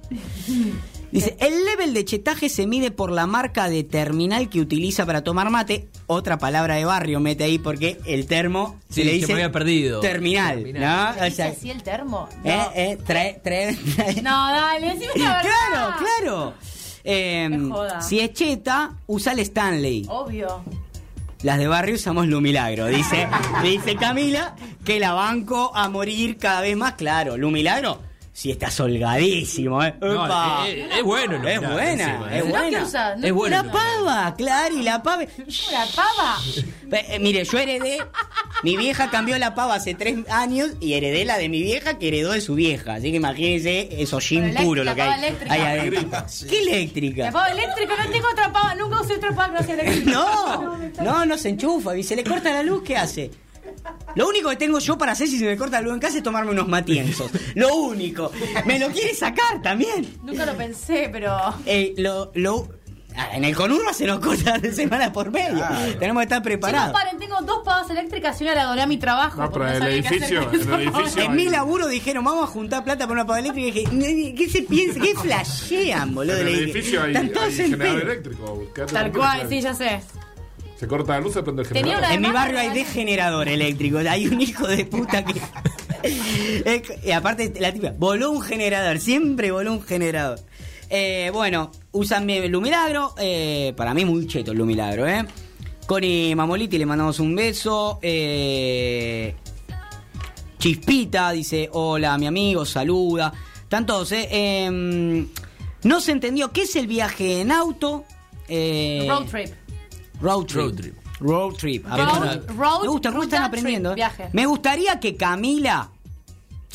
Speaker 1: Dice, el level de chetaje se mide por la marca de terminal que utiliza para tomar mate. Otra palabra de barrio mete ahí porque el termo
Speaker 3: Sí,
Speaker 1: se le
Speaker 3: que
Speaker 1: dice
Speaker 3: me había perdido.
Speaker 1: terminal,
Speaker 3: Terminal.
Speaker 1: ¿no? O
Speaker 2: ¿Dice
Speaker 1: sea,
Speaker 2: así el termo?
Speaker 1: eh,
Speaker 2: No.
Speaker 1: eh, trae, trae, trae-
Speaker 2: No, dale, decime la verdad.
Speaker 1: claro, claro. Eh,
Speaker 2: joda.
Speaker 1: si es cheta, usa el Stanley.
Speaker 2: Obvio.
Speaker 1: Las de barrio usamos Lumilagro. Dice, dice Camila que la banco a morir cada vez más. Claro, Lumilagro sí está solgadísimo, ¿eh?
Speaker 3: No, es, es- es bueno. el
Speaker 1: es buena,
Speaker 3: encima,
Speaker 1: es
Speaker 3: ¿eh?
Speaker 2: ¿No
Speaker 1: buena.
Speaker 2: qué usa? ¿No
Speaker 3: Es bueno
Speaker 1: La pava, claro, y la pava.
Speaker 2: La pava.
Speaker 1: Eh, mire, yo heredé. Mi vieja cambió la pava hace tres años y heredé la de mi vieja que heredó de su vieja. Así que imagínense eso gin puro
Speaker 2: la
Speaker 1: lo que
Speaker 2: pava
Speaker 1: hay
Speaker 2: eléctrica.
Speaker 1: ahí adentro. ¿Qué eléctrica?
Speaker 2: La pava eléctrica, no tengo otra pava. Nunca usé otra pava no sea eléctrica.
Speaker 1: No, no, no se enchufa. Y se le corta la luz, ¿qué hace? Lo único que tengo yo para hacer si se me corta luz en casa es tomarme unos matienzos. Lo único. Me lo quiere sacar también.
Speaker 2: Nunca lo pensé, pero.
Speaker 1: Eh, lo, lo, ah, en el conurba se nos corta de semana por medio. Tenemos que estar
Speaker 2: Chicos,
Speaker 1: preparados.
Speaker 2: paren, tengo dos pavas eléctricas y una la doné a mi trabajo.
Speaker 6: No, pero el edificio, en el edificio-
Speaker 1: En mi laburo dijeron, vamos a juntar plata para una pava eléctrica. Y dije, ¿qué se piensa? ¿Qué flashean, boludo?
Speaker 6: En el edificio hay, hay
Speaker 1: en
Speaker 6: generador eléctrico.
Speaker 2: Tal cual, sí, ya sé.
Speaker 6: Se corta la luz, se prende el generador.
Speaker 1: En mi barrio hay degenerador eléctrico. Hay un hijo de puta que. Y aparte, la tipa, voló un generador. Siempre voló un generador. Eh, bueno, usan bien Lumilagro. eh, para mí, muy cheto el Lumilagro, ¿eh? Connie Mamoliti, le mandamos un beso. Eh, Chispita dice: Hola, mi amigo, saluda. Están todos, ¿eh? Em, no se entendió qué es el viaje en auto. Eh,
Speaker 2: Road trip.
Speaker 1: Road trip.
Speaker 3: Road trip.
Speaker 1: Road trip. A
Speaker 2: Road-
Speaker 1: ver,
Speaker 2: road-
Speaker 1: me gusta cómo están aprendiendo.
Speaker 2: trip, viaje.
Speaker 1: Me gustaría que Camila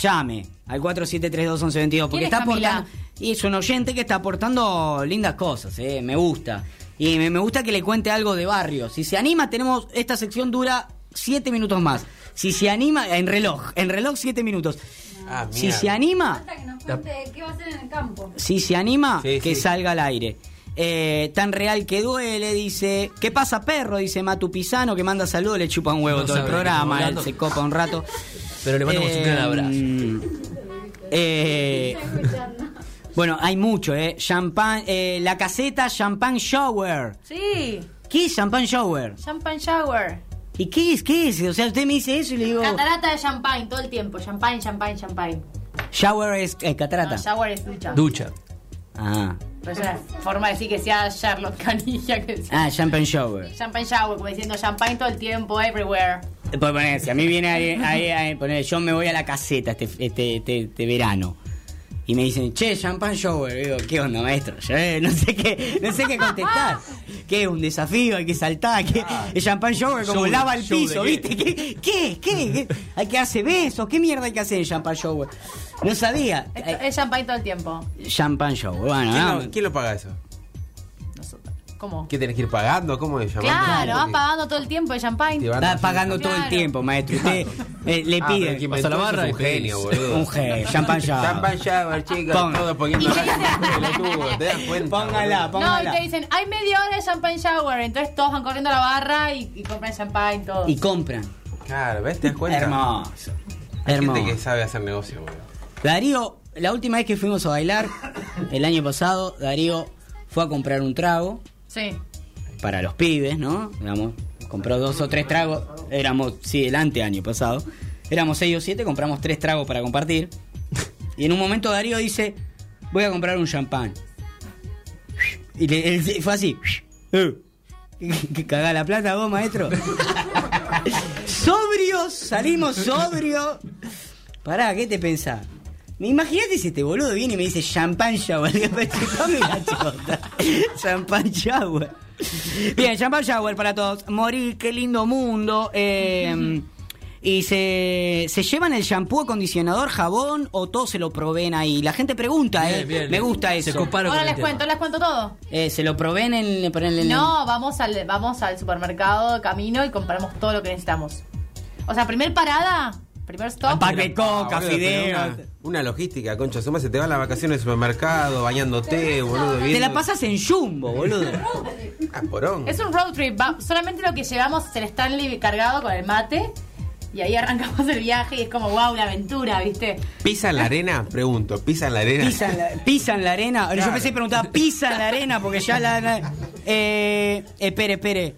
Speaker 1: llame al 47321122 porque
Speaker 2: ¿Quién es
Speaker 1: está aportando y es un oyente que está aportando lindas cosas, eh, me gusta. Y me, me gusta que le cuente algo de barrio. Si se anima, tenemos esta sección dura siete minutos más. Si se anima, en reloj, en reloj siete minutos.
Speaker 5: Ah,
Speaker 1: si se anima,
Speaker 4: que nos cuente qué va a hacer en el campo.
Speaker 1: si se anima,
Speaker 5: Sí,
Speaker 1: que
Speaker 5: sí.
Speaker 1: salga al aire. Eh, tan real que duele, dice. ¿Qué pasa, perro? Dice Matu Pisano, que manda saludos, le chupa un huevo
Speaker 3: No
Speaker 1: todo el programa, él se copa un rato.
Speaker 3: Pero le mandamos un gran abrazo.
Speaker 1: eh, bueno, hay mucho, ¿eh? Champagne, eh, la caseta Champagne Shower.
Speaker 2: Sí.
Speaker 1: ¿Qué es Champagne Shower?
Speaker 2: Champagne shower.
Speaker 1: ¿Y qué es? ¿Qué es? O sea, usted me dice eso y le digo.
Speaker 2: Catarata de champagne todo el tiempo. Champagne, champagne, champagne.
Speaker 1: Shower es eh, catarata.
Speaker 2: No, shower es ducha.
Speaker 3: Ducha.
Speaker 1: ah.
Speaker 2: Pero es una forma de decir que sea Charlotte Canilla que sea.
Speaker 1: ah, Champagne Shower.
Speaker 2: Champagne shower, como diciendo champagne todo el tiempo, everywhere.
Speaker 1: Puede poner, si a mí viene ahí, poner, yo me voy a la caseta este, este, este, este verano. Y me dicen, che, champagne shower. Y digo, ¿qué onda, maestro? Yo eh, no sé qué, no sé qué contestar. ¿Qué? ¿Un desafío? ¿Hay que saltar? ¿Qué? El champagne shower como
Speaker 3: Show
Speaker 1: lava el piso. ¿viste? ¿Qué? ¿Qué? ¿Qué? ¿Qué? ¿Hay que hacer besos? ¿Qué mierda hay que hacer en champagne shower? No sabía.
Speaker 2: Es, es champagne todo el tiempo.
Speaker 1: Champagne shower. Bueno,
Speaker 5: ¿Quién,
Speaker 1: no,
Speaker 5: lo, quién lo paga eso?
Speaker 2: ¿Cómo?
Speaker 5: ¿Qué tenés que ir pagando? ¿Cómo es?
Speaker 2: Claro, vas
Speaker 5: Porque-
Speaker 2: pagando todo el tiempo de champagne.
Speaker 5: Van
Speaker 1: pagando todo el tiempo, maestro. Usted eh, le
Speaker 5: Ah,
Speaker 1: pide.
Speaker 5: el inventó
Speaker 3: Pasa la barra
Speaker 5: es
Speaker 3: y
Speaker 5: un genio, boludo.
Speaker 1: Un G, champagne shower.
Speaker 5: Champagne shower, chicos. Todos poniendo pelotudo. ¿Te das cuenta?
Speaker 1: Póngala,
Speaker 5: boludo?
Speaker 2: No,
Speaker 1: póngala.
Speaker 2: y te dicen, hay media hora de champagne shower. Entonces todos van corriendo a la barra y, y compran champagne, todo.
Speaker 1: Y compran.
Speaker 5: Claro, ¿ves? ¿Te das cuenta?
Speaker 1: Hermoso.
Speaker 5: Hay
Speaker 1: Hermoso.
Speaker 5: gente que sabe hacer negocio, boludo.
Speaker 1: Darío, la última vez que fuimos a bailar, el año pasado, Darío fue a comprar un trago
Speaker 2: Sí.
Speaker 1: para los pibes, ¿no? Digamos, compró dos o tres tragos. Éramos, sí, el ante año pasado. Éramos seis o siete, compramos tres tragos para compartir. Y en un momento Darío dice, voy a comprar un champán. Y le- él fue así. Eh, ¿Que cagá la plata vos, maestro? sobrios, salimos sobrios. Pará, ¿qué te pensás? Me Imagínate si este boludo viene y me dice champagne shower. Digo, "Chupame la chota". champagne shower. Bien, champagne shower para todos. Morir, qué lindo mundo. Eh, Y se, se llevan el shampoo, acondicionador, jabón o todo se lo proveen ahí. La gente pregunta,
Speaker 3: Bien,
Speaker 1: ¿eh?
Speaker 3: bien.
Speaker 1: Me gusta eso.
Speaker 2: Ahora les cuento, les cuento todo.
Speaker 1: Eh, se lo proveen en, en el-
Speaker 2: No, vamos al, vamos al supermercado de camino y compramos todo lo que necesitamos. O sea, primer parada, primer stop.
Speaker 1: Pack de coca,
Speaker 5: Ah,
Speaker 1: fideos.
Speaker 5: Una, logística, concha. Suma, se te van las vacaciones al supermercado, bañándote, boludo.
Speaker 1: Te la pasas en jumbo, boludo.
Speaker 5: Ah, porón.
Speaker 2: Es un road trip. va- solamente lo que llevamos es el Stanley cargado con el mate. Y ahí arrancamos el viaje y es como, wow, una aventura, ¿viste?
Speaker 5: ¿Pisa en la arena? Pregunto, ¿pisa en la arena?
Speaker 1: Pisan la, pisan la arena. Yo
Speaker 5: Claro.
Speaker 1: pensé que preguntaba, ¿pisan la arena? Porque ya la. la- eh, espere, espere.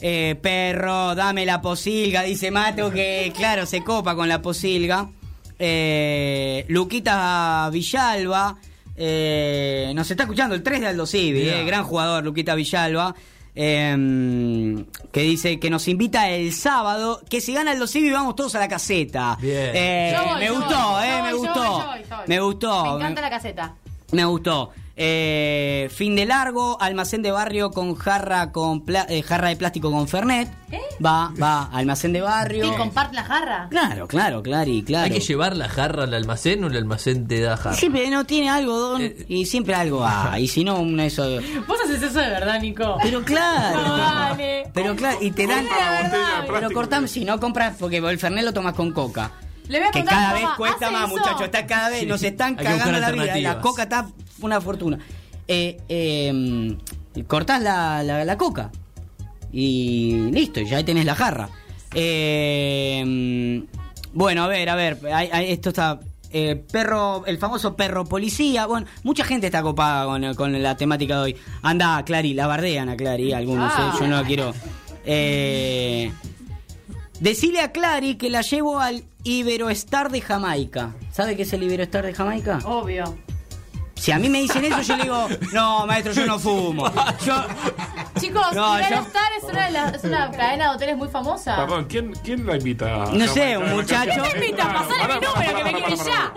Speaker 1: Eh, perro, dame la posilga, dice Mato, que claro, se copa con la posilga. Eh, Luquita Villalba. eh, nos está escuchando el 3 de Aldo Civi, eh, gran jugador, Luquita Villalba. eh, que dice que nos invita el sábado. Que si gana Aldo Civi, vamos todos a la caseta.
Speaker 3: Bien.
Speaker 1: Eh,
Speaker 2: Yo voy,
Speaker 1: me gustó,
Speaker 2: voy,
Speaker 1: eh, me gustó. Me gustó.
Speaker 2: Me encanta la caseta.
Speaker 1: Me gustó. Eh, fin de largo, almacén de barrio con jarra con pla- eh, jarra de plástico con Fernet.
Speaker 2: ¿Eh?
Speaker 1: Va, va, almacén de barrio.
Speaker 2: Y comparte la jarra.
Speaker 1: Claro, claro, Clary, claro.
Speaker 3: ¿Hay que llevar la jarra al almacén o el almacén te da jarra?
Speaker 1: Siempre no tiene algo, Don,
Speaker 3: Eh,
Speaker 1: y siempre algo hay. Y si no, una eso.
Speaker 2: Vos haces eso de verdad, Nico.
Speaker 1: Pero claro.
Speaker 2: No, dale.
Speaker 1: Pero claro, y te dan. Pero cortame, si no compras, porque el Fernet lo tomas con coca.
Speaker 2: Le voy a
Speaker 1: que cada vez cuesta
Speaker 2: ¿hace
Speaker 1: más, muchachos. Está cada vez,
Speaker 3: Sí.
Speaker 1: nos están
Speaker 3: Hay
Speaker 1: cagando la vida. La coca está una fortuna. Eh, eh, cortás la, la, la coca y listo, ya ahí tenés la jarra. Eh, bueno, a ver, a ver, esto está. eh, perro, el famoso perro policía. Bueno, mucha gente está copada con, con la temática de hoy. Anda, Clary, la bardean a Clary, algunos, eh, yo no quiero. Eh, Decile a Clary que la llevo al Iberoestar de Jamaica. ¿Sabe qué es el Iberoestar de Jamaica?
Speaker 2: Obvio.
Speaker 1: Si a mí me dicen eso, yo le digo, no, maestro, yo no fumo. Yo,
Speaker 2: Chicos,
Speaker 1: No, yo-
Speaker 2: es, una de las- es una cadena de hoteles muy famosa.
Speaker 6: Perdón, ¿quién, ¿quién la invita? a
Speaker 1: No sé,
Speaker 6: Jamaica?
Speaker 1: un muchacho-
Speaker 6: ¿Quién
Speaker 2: ¿Quién invita? Pasale mi número, que me quiere ya.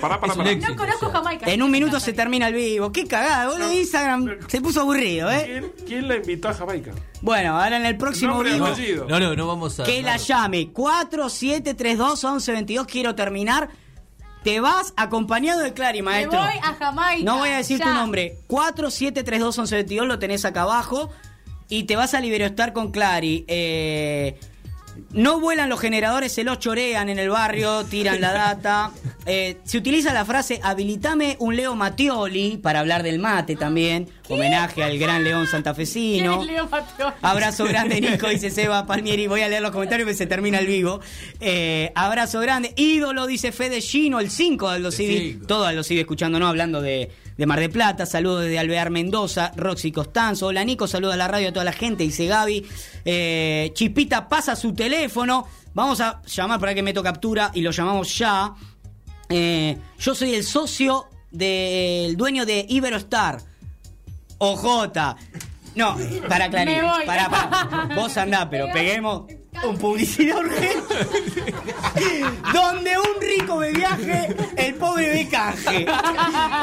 Speaker 6: Pará, pará,
Speaker 3: Es un
Speaker 6: pará.
Speaker 3: éxito.
Speaker 2: No conozco Jamaica.
Speaker 1: en un minuto se termina el vivo. Qué cagada, boludo. Instagram se puso aburrido, ¿eh?
Speaker 6: ¿Quién, quién la invitó a Jamaica?
Speaker 1: Bueno, ahora en el próximo
Speaker 6: Nombre y
Speaker 1: vivo,
Speaker 6: apellido.
Speaker 3: No, no, no vamos a.
Speaker 1: que la llame 4732-1122. Quiero terminar. Te vas acompañado de Clary,
Speaker 2: Me
Speaker 1: maestro.
Speaker 2: voy a Jamaica.
Speaker 1: No voy a decir
Speaker 2: ya.
Speaker 1: tu nombre. 4732-1122 lo tenés acá abajo. Y te vas a Liberostar con Clary. Eh, no vuelan los generadores, se los chorean en el barrio, tiran la data. Eh, se utiliza la frase habilitame un Leo Mattioli para hablar del mate también. Homenaje al gran león
Speaker 2: ¿Quién
Speaker 1: santafesino.
Speaker 2: es Leo?
Speaker 1: Abrazo grande, Nico, dice Seba Palmieri. Voy a leer los comentarios que se termina el vivo. Eh, abrazo grande. Ídolo, dice Fede Gino, el 5 de Aldo Civi.
Speaker 3: cinco.
Speaker 1: Todo Aldo Civi escuchándonos, hablando de, de Mar de Plata. Saludos desde Alvear Mendoza. Roxy Costanzo. Hola, Nico. Saluda a la radio a toda la gente, dice Gaby. Eh, Chipita pasa su teléfono. Vamos a llamar para que meto captura y lo llamamos ya. Eh, yo soy el socio del dueño de Iberostar. OJ. No, para Clarín.
Speaker 2: Me.
Speaker 1: Para, para. Vos andá, pero peguemos un publicidad urgente. Donde un rico ve viaje, el pobre ve canje.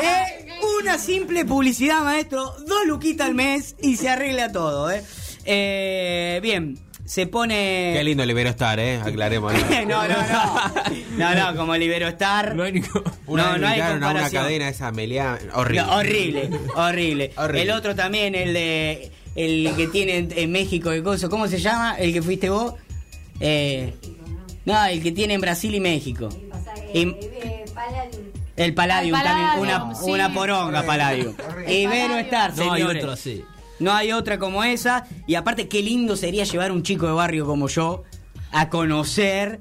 Speaker 1: Eh, una simple publicidad, maestro. Dos luquitas al mes y se arregla todo, ¿eh? Eh, bien, se pone.
Speaker 5: Qué lindo libero estar, ¿eh? Aclaremos.
Speaker 1: no, no, no. No, no, como Libero Star.
Speaker 3: No hay ningún-
Speaker 5: Una
Speaker 1: no, no hay
Speaker 5: a una
Speaker 1: comparación.
Speaker 5: cadena esa horrible.
Speaker 1: No, horrible, horrible,
Speaker 5: Horrible.
Speaker 1: El otro también, el de el que tiene en, México el coso, ¿cómo se llama? El que fuiste vos. Eh, no, el que tiene en Brasil y México. Y- el Palladium
Speaker 2: Al
Speaker 1: también, una,
Speaker 2: sí.
Speaker 1: una poronga Palladium. Ibero Star,
Speaker 3: No hay otro así.
Speaker 1: No hay otra como esa. Y aparte, qué lindo sería llevar un chico de barrio como yo a conocer.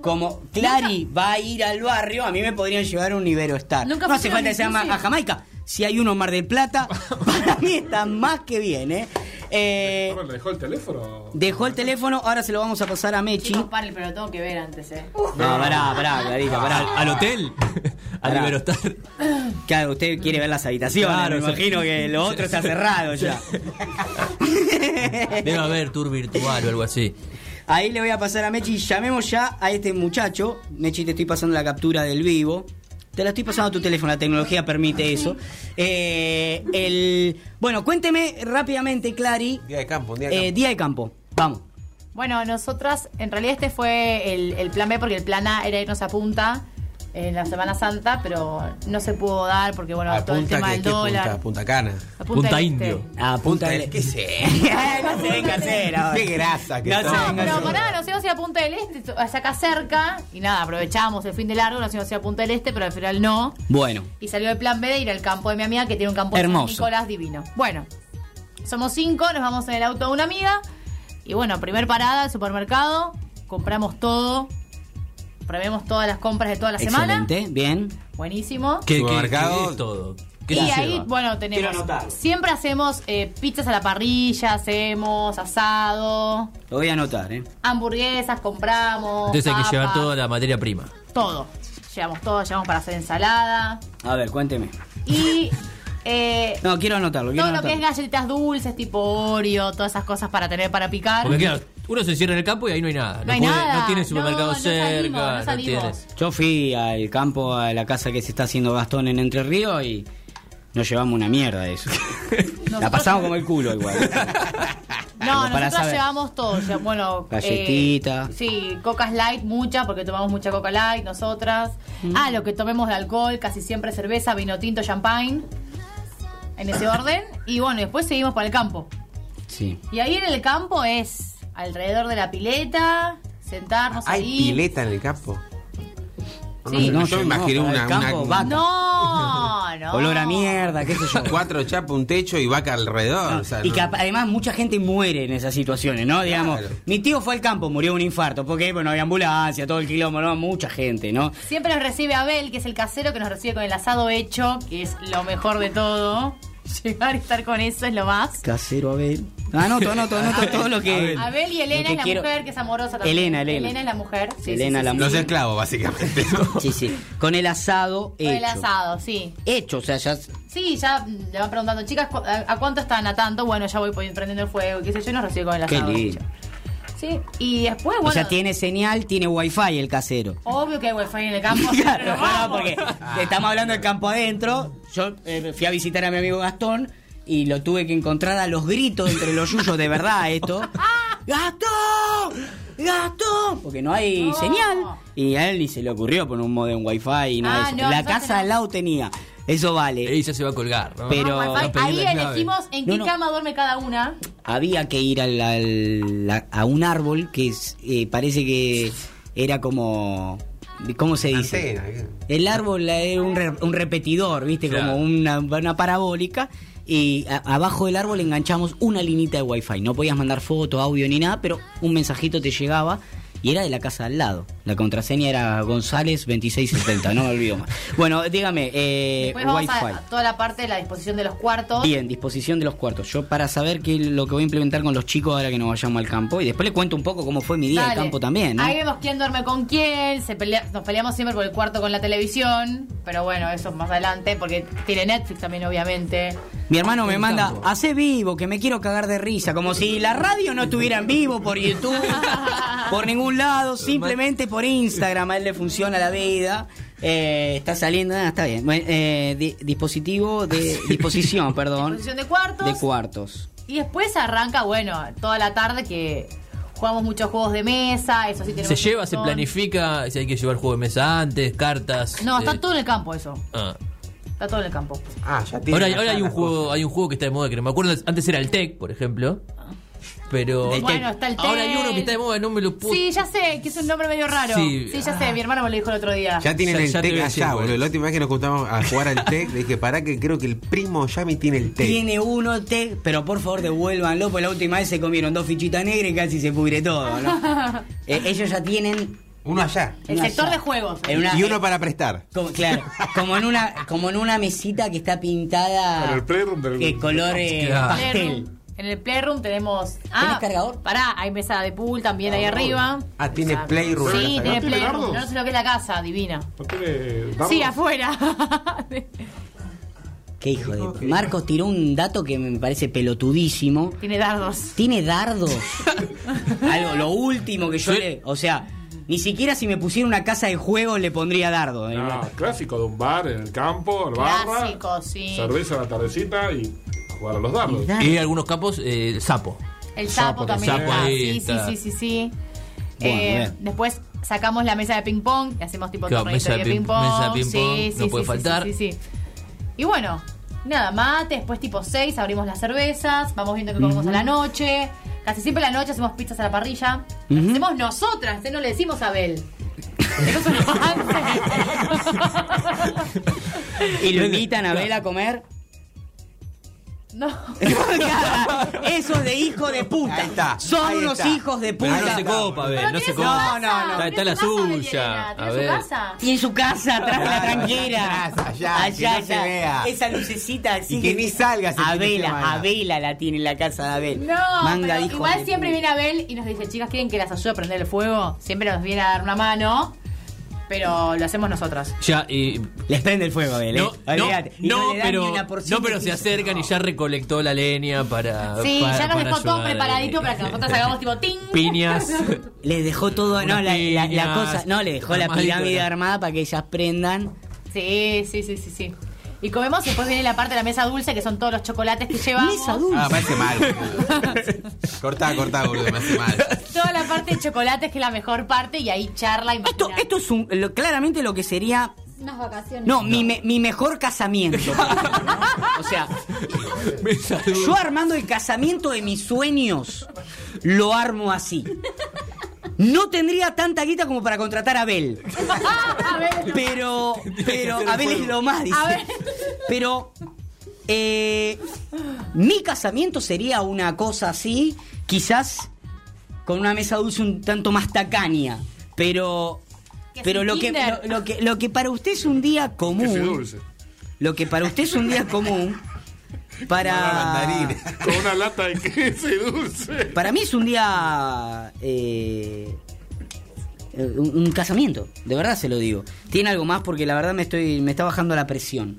Speaker 1: Como Clary va a ir al barrio, a mí me podrían llevar un Ibero Star.
Speaker 2: Nunca
Speaker 1: no hace falta que sea a Jamaica. Si hay uno en Mar del Plata, para mí está más que bien, ¿eh? Eh,
Speaker 6: ¿Le dejó el teléfono?
Speaker 1: dejó el teléfono, ahora se lo vamos a pasar a Mechi.
Speaker 2: Chicos, paren, pero lo tengo que ver antes, eh.
Speaker 1: No, pará, pará, Clarita, pará.
Speaker 3: ¿Al, al hotel? Al. Iberostar.
Speaker 1: Claro, usted quiere ver las habitaciones,
Speaker 3: Claro,
Speaker 1: me imagino que lo otro está cerrado ya.
Speaker 3: Debe haber tour virtual o algo así.
Speaker 1: Ahí le voy a pasar a Mechi. Llamemos ya a este muchacho. Mechi, te estoy pasando la captura del vivo. Te la estoy pasando a tu teléfono, la tecnología permite eso. Eh, el, bueno, cuénteme rápidamente, Clary.
Speaker 5: Día de campo, día de
Speaker 1: eh,
Speaker 5: campo.
Speaker 1: día de campo. Vamos.
Speaker 2: Bueno, nosotras, en realidad este fue el, el plan B porque el plan A era irnos a Punta en la Semana Santa, pero no se pudo dar porque, bueno,
Speaker 5: A
Speaker 2: todo el
Speaker 5: punta,
Speaker 2: tema
Speaker 5: que-
Speaker 2: del dólar.
Speaker 5: punta, punta cana.
Speaker 2: A
Speaker 3: Punta
Speaker 2: del
Speaker 3: Indio.
Speaker 2: Este.
Speaker 1: Ah, punta
Speaker 5: Punta,
Speaker 1: del
Speaker 5: ¿qué sé?
Speaker 1: no se venga a hacer ahora.
Speaker 5: Qué grasa que
Speaker 1: No
Speaker 2: No,
Speaker 1: venga a
Speaker 2: pero pará, nos íbamos a ir a Punta del Este, o sea, acá cerca, y nada, aprovechamos el fin de largo, nos íbamos a ir a Punta del Este, pero al final no.
Speaker 1: Bueno,
Speaker 2: Y salió el plan B de ir al campo de mi amiga, que tiene un campo de San
Speaker 1: Hermoso.
Speaker 2: Nicolás divino. Bueno, somos cinco, nos vamos en el auto de una amiga. Y bueno, primer parada, el supermercado. Compramos todo. Prevemos todas las compras de toda la semana.
Speaker 1: excelente, bien.
Speaker 2: Buenísimo.
Speaker 3: ¿Qué, es todo? ¿Qué
Speaker 2: Y ahí,
Speaker 3: lleva?
Speaker 2: bueno,
Speaker 1: Quiero
Speaker 2: tenemos.
Speaker 1: anotar.
Speaker 2: Siempre hacemos eh, pizzas a la parrilla, hacemos asado,
Speaker 1: Lo voy a anotar, ¿eh?
Speaker 2: hamburguesas, compramos.
Speaker 3: Entonces hay que llevar toda la materia prima.
Speaker 2: Todo. Llevamos todo, llevamos para hacer ensalada.
Speaker 1: A ver, cuénteme.
Speaker 2: Y. eh,
Speaker 1: No, quiero anotarlo, quiero
Speaker 2: todo lo que es galletitas dulces, tipo Oreo, todas esas cosas para tener para picar.
Speaker 3: Porque claro, uno se cierra en el campo y ahí no hay nada.
Speaker 2: No hay
Speaker 3: puede-
Speaker 2: nada.
Speaker 3: No tiene supermercado
Speaker 2: No, no
Speaker 3: cerca.
Speaker 2: salimos, no
Speaker 3: no
Speaker 2: salimos.
Speaker 1: Yo fui al campo, a la casa que se está haciendo Gastón en Entre Ríos y nos llevamos una mierda de eso. la pasamos como el culo igual.
Speaker 2: No, nosotros
Speaker 1: saber.
Speaker 2: llevamos todo. bueno,
Speaker 1: Galletita.
Speaker 2: eh, sí, cocas light, mucha, porque tomamos mucha coca light nosotras.
Speaker 1: Mm.
Speaker 2: Ah, lo que tomemos de alcohol, casi siempre cerveza, vino tinto, champagne. En ese orden. Y bueno, después seguimos para el campo.
Speaker 1: Sí.
Speaker 2: Y ahí en el campo es alrededor de la pileta, sentarnos
Speaker 5: ¿Hay
Speaker 2: ahí.
Speaker 5: pileta en el campo?
Speaker 2: Sí.
Speaker 5: No sé,
Speaker 1: No,
Speaker 5: yo me imaginé una,
Speaker 1: campo,
Speaker 5: una-
Speaker 1: vaca.
Speaker 2: No, no.
Speaker 1: Olor a mierda, qué sé yo.
Speaker 5: cuatro chapas, un techo y vaca alrededor. o sea,
Speaker 1: y
Speaker 5: no-
Speaker 1: que además mucha gente muere en esas situaciones, ¿no? Digamos,
Speaker 5: Claro.
Speaker 1: mi tío fue al campo, murió de un infarto, porque bueno, había ambulancia, todo el quilombo, ¿no? Mucha gente, ¿no?
Speaker 2: Siempre nos recibe Abel, que es el casero que nos recibe con el asado hecho, que es lo mejor de todo. Llegar y estar con eso es lo más.
Speaker 1: Casero Abel. Anoto, anoto, anoto todo lo que.
Speaker 2: Abel y Elena es la
Speaker 1: quiero-
Speaker 2: mujer, que es amorosa también.
Speaker 1: Elena, Elena.
Speaker 2: Elena es la mujer. Sí,
Speaker 1: Elena
Speaker 2: sí, sí,
Speaker 1: la
Speaker 2: sí,
Speaker 5: Los esclavos, básicamente.
Speaker 1: Sí, sí. Con el asado
Speaker 2: Con
Speaker 1: hecho.
Speaker 2: el asado, sí.
Speaker 1: Hecho, o sea, ya.
Speaker 2: Sí, ya le van preguntando, chicas, ¿cu- ¿a a cuánto están a tanto? Bueno, ya voy poniendo- prendiendo el fuego, qué sé yo, y nos recibe con el
Speaker 1: Qué
Speaker 2: asado.
Speaker 1: lindo.
Speaker 2: Sí, y después, bueno.
Speaker 1: o sea, tiene señal, tiene wifi el casero.
Speaker 2: Obvio que hay wifi en el campo.
Speaker 1: Claro,
Speaker 2: pero
Speaker 1: no,
Speaker 2: vamos.
Speaker 1: porque estamos hablando del campo adentro. Yo eh, fui a visitar a mi amigo Gastón y lo tuve que encontrar a los gritos entre los yuyos de verdad esto. ¡Gastón! ¡Gastón! Porque no hay
Speaker 2: No.
Speaker 1: señal. Y a él ni se le ocurrió poner un modem wifi y nada
Speaker 2: Ah,
Speaker 1: de eso. La casa al lado tenía. Eso vale.
Speaker 3: Ahí ya se va a colgar, ¿no?
Speaker 1: Pero-
Speaker 2: Ah,
Speaker 3: a
Speaker 2: Ahí elegimos en qué
Speaker 1: no.
Speaker 2: cama duerme cada una.
Speaker 1: Había que ir al- al- a un árbol que es, eh, parece que era como... ¿Cómo se dice? El árbol era un, re- un repetidor, ¿viste?
Speaker 3: Claro.
Speaker 1: Como una, una parabólica. Y a- abajo del árbol enganchamos una linita de wifi. No podías mandar foto, audio ni nada, pero un mensajito te llegaba y era de la casa al lado. La contraseña era González 2670, no me olvido más. Bueno, dígame, eh,
Speaker 2: Después vamos
Speaker 1: wifi.
Speaker 2: a, toda la parte de la disposición de los cuartos.
Speaker 1: Bien, disposición de los cuartos. Yo para saber qué es lo que voy a implementar con los chicos ahora que nos vayamos al campo. Y después le cuento un poco cómo fue mi día
Speaker 2: Dale.
Speaker 1: al campo también, ¿no?
Speaker 2: Ahí vemos quién duerme con quién, se pelea- nos peleamos siempre por el cuarto con la televisión, pero bueno, eso más adelante, porque tiene Netflix también, obviamente.
Speaker 1: Mi hermano me manda,
Speaker 3: campo.
Speaker 1: hace vivo, que me quiero cagar de risa, como si la radio no estuviera en vivo por YouTube, por ningún lado, simplemente por Instagram, a él le funciona la vida. Eh, está saliendo, ah, está bien. Eh, di- dispositivo de disposición, perdón,
Speaker 2: Disposición de cuartos.
Speaker 1: de cuartos.
Speaker 2: y después arranca, bueno, toda la tarde que jugamos muchos juegos de mesa, eso sí tenemos.
Speaker 3: Se lleva, se planifica, si hay que llevar juego de mesa antes, cartas.
Speaker 2: No, está
Speaker 3: eh,
Speaker 2: todo en el campo eso.
Speaker 3: ah.
Speaker 2: Está todo en el campo.
Speaker 5: Ah, ya tiene.
Speaker 3: Ahora, hay un juego,
Speaker 5: cosas.
Speaker 3: hay un juego que está de moda que no me acuerdo. Antes era el Tech, por ejemplo. Pero
Speaker 2: Bueno, está el
Speaker 3: ahora hay uno que está de moda, no me lo puedo.
Speaker 2: Sí, ya sé, que es un nombre medio raro.
Speaker 3: Sí.
Speaker 2: Sí, ya sé, mi hermano me lo dijo el otro día.
Speaker 5: Ya tienen
Speaker 3: Ya-
Speaker 5: el
Speaker 3: ya
Speaker 5: TEC allá, boludo. La última vez que nos juntamos a jugar al TEC, le dije, pará que creo que el primo Yami tiene el TEC.
Speaker 1: Tiene uno, te, pero por favor devuélvanlo, porque la última vez se comieron dos fichitas negras y casi se pudre todo, ¿no? Eh, ellos ya tienen...
Speaker 5: Uno allá.
Speaker 2: el sector de juegos.
Speaker 1: en una-
Speaker 5: Y uno para prestar.
Speaker 1: Como, claro, como en una como en una mesita que está pintada
Speaker 6: Para el playroom del-
Speaker 1: de color eh,
Speaker 3: Claro.
Speaker 1: pastel.
Speaker 2: En el Playroom tenemos. Ah,
Speaker 1: cargador?
Speaker 2: Pará, hay mesa de pool también ahí arriba.
Speaker 5: Ah, tiene
Speaker 2: Exacto.
Speaker 5: Playroom.
Speaker 2: Sí, tiene
Speaker 6: ¿no? ¿Tiene
Speaker 2: Playroom.
Speaker 6: dardos?
Speaker 2: No sé lo que es la casa, divina.
Speaker 6: ¿No tiene dardos?
Speaker 2: Sí, afuera.
Speaker 1: Qué hijo de... Marcos tiró un dato que me parece pelotudísimo.
Speaker 2: tiene dardos.
Speaker 1: Tiene dardos. Algo, lo último que yo
Speaker 3: Sí.
Speaker 1: le... O sea, ni siquiera si me pusiera una casa de juegos le pondría dardo. eh.
Speaker 6: Ah, clásico de un bar en el campo, el barra.
Speaker 2: Clásico, sí.
Speaker 6: Cerveza a la tardecita y jugar a los dardos.
Speaker 1: Dardo.
Speaker 3: Y en algunos campos, eh, sapo.
Speaker 2: El sapo,
Speaker 6: Sapo
Speaker 2: también está.
Speaker 3: Sapo ahí
Speaker 2: Sí, sí,
Speaker 3: está.
Speaker 2: sí, sí, sí.
Speaker 1: Bueno,
Speaker 2: Eh, después sacamos la mesa de ping pong y hacemos tipo
Speaker 3: Claro, mesa
Speaker 2: de
Speaker 3: de
Speaker 2: ping pong.
Speaker 3: mesa de ping pong,
Speaker 2: sí,
Speaker 3: no
Speaker 2: sí,
Speaker 3: puede
Speaker 2: sí,
Speaker 3: faltar.
Speaker 2: Sí, sí, sí. Y bueno, nada, mate, después tipo 6 abrimos las cervezas, vamos viendo qué comemos a la noche. Casi siempre a la noche hacemos pizzas a la parrilla. Las
Speaker 1: Ujú.
Speaker 2: hacemos nosotras, ¿eh? no le decimos a Abel. Eso es avance.
Speaker 1: ¿Y lo invitan a Bel a comer?
Speaker 2: No.
Speaker 1: Eso es de hijo de puta.
Speaker 5: Ahí está,
Speaker 1: Son
Speaker 5: ahí
Speaker 1: unos
Speaker 5: está.
Speaker 1: hijos de
Speaker 3: Pero
Speaker 1: puta.
Speaker 3: no se copa, Abel, no se copa.
Speaker 1: No, no, no.
Speaker 3: Está, está la suya. A ver.
Speaker 2: casa.
Speaker 1: Tiene su casa atrás de la tranquera.
Speaker 5: atrás, allá, que no se vea.
Speaker 1: Esa lucecita así.
Speaker 5: Y que ni salgas el
Speaker 1: A
Speaker 5: fin de
Speaker 1: Vela,
Speaker 5: semana.
Speaker 1: a Vela la tiene en la casa de Abel.
Speaker 2: No,
Speaker 1: Manga
Speaker 2: pero igual
Speaker 1: de
Speaker 2: siempre
Speaker 1: puta.
Speaker 2: viene Abel y nos dice, chicas, ¿quieren que las ayude a prender el fuego? Siempre nos viene a dar una mano, pero lo hacemos nosotras.
Speaker 3: Ya, y.
Speaker 1: Les prende el fuego, Abel.
Speaker 3: No,
Speaker 1: eh.
Speaker 3: no.
Speaker 1: Y
Speaker 3: no,
Speaker 1: le dan
Speaker 3: pero, no, pero se acercan y ya recolectó la leña para.
Speaker 2: Sí,
Speaker 3: para-
Speaker 2: ya nos dejó todo preparadito para que nosotras hagamos tipo ting.
Speaker 3: Piñas.
Speaker 1: Les dejó todo, no, la, la- cosa, no, le dejó la pirámide
Speaker 3: ¿no?
Speaker 1: armada para que ellas prendan.
Speaker 2: Sí, sí, sí, sí, sí. Y comemos y después viene la parte de la mesa dulce, que son todos los chocolates que llevamos.
Speaker 1: Mesa dulce.
Speaker 5: Ah, me hace mal. boludo. cortá, cortá, boludo, me hace mal.
Speaker 2: Toda la parte de chocolates, que es la mejor parte, y ahí charla y
Speaker 1: Esto, esto es un, lo- claramente lo que sería
Speaker 4: Unas vacaciones.
Speaker 1: No, Mi, me- mi mejor casamiento. O sea, yo armando el casamiento de mis sueños, lo armo así. No tendría tanta guita como para contratar a Abel. Pero, pero Abel es lo más, dice. Pero eh, mi casamiento sería una cosa así, quizás con una mesa dulce un tanto más tacaña. Pero, pero lo que, lo, lo que, lo que para usted es un día común. Lo que para usted es un día común, para.
Speaker 6: Con una lata de queso y dulce.
Speaker 1: para mí es un día eh, un, un casamiento, de verdad se lo digo. Tiene algo más porque la verdad me estoy me está bajando la presión.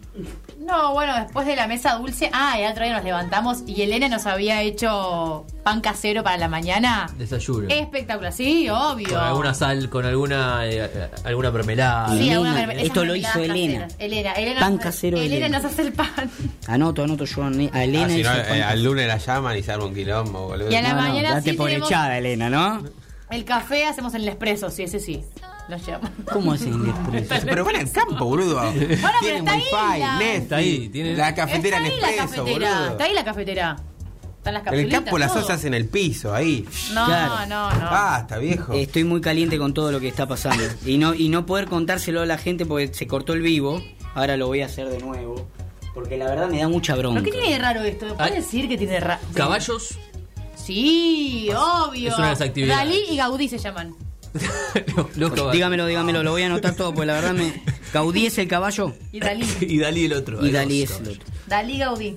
Speaker 2: No, bueno, después de la mesa dulce, ah, el otro día nos levantamos y Elena nos había hecho pan casero para la mañana.
Speaker 3: Desayuno.
Speaker 2: Espectacular, sí, obvio.
Speaker 3: Con alguna sal, con alguna eh, eh, alguna mermelada.
Speaker 2: Sí, alguna
Speaker 1: esto lo hizo Elena.
Speaker 2: caseras. Elena, Elena
Speaker 1: Pan
Speaker 2: nos-
Speaker 1: casero de
Speaker 2: Elena
Speaker 1: Elena.
Speaker 2: nos hace el pan.
Speaker 1: Anoto, anoto yo a Elena
Speaker 5: Ah, si no,
Speaker 1: su
Speaker 5: eh, al lunes la llaman y se arma un quilombo, boludo.
Speaker 2: Y a la
Speaker 1: No, no,
Speaker 2: mañana
Speaker 1: date
Speaker 2: sí
Speaker 1: por
Speaker 2: tenemos-
Speaker 1: echada, Elena, ¿no?
Speaker 2: El café hacemos en el expreso, sí, ese sí. Lo llevamos.
Speaker 1: ¿Cómo es el expreso?
Speaker 5: Pero van al campo, boludo.
Speaker 2: pero
Speaker 5: Tienen
Speaker 2: está ahí
Speaker 5: wifi,
Speaker 2: la-
Speaker 5: Netflix,
Speaker 3: Está ahí, tiene-
Speaker 5: la cafetera
Speaker 2: Está
Speaker 5: en
Speaker 2: la
Speaker 5: expreso,
Speaker 2: cafetera.
Speaker 5: boludo.
Speaker 2: Está ahí la cafetera. Están las
Speaker 5: En el campo las osas en el piso, ahí.
Speaker 2: No,
Speaker 1: Claro.
Speaker 2: no, no.
Speaker 5: Basta, viejo.
Speaker 1: Estoy muy caliente con todo lo que está pasando. Y no, y no poder contárselo a la gente porque se cortó el vivo. Ahora lo voy a hacer de nuevo. Porque la verdad me da mucha bronca.
Speaker 2: ¿Pero qué tiene de raro esto? ¿Puedes
Speaker 3: Ay.
Speaker 2: decir que tiene de raro?
Speaker 3: Caballos.
Speaker 2: Sí, obvio.
Speaker 3: Es una de las actividades.
Speaker 2: Dalí y Gaudí se llaman.
Speaker 3: caballos.
Speaker 1: Dígamelo, dígamelo, lo voy a anotar todo, porque la verdad me. Gaudí es el caballo
Speaker 2: Y Dalí.
Speaker 3: y Dalí el otro.
Speaker 1: y Dalí es el otro.
Speaker 2: Dalí Gaudí.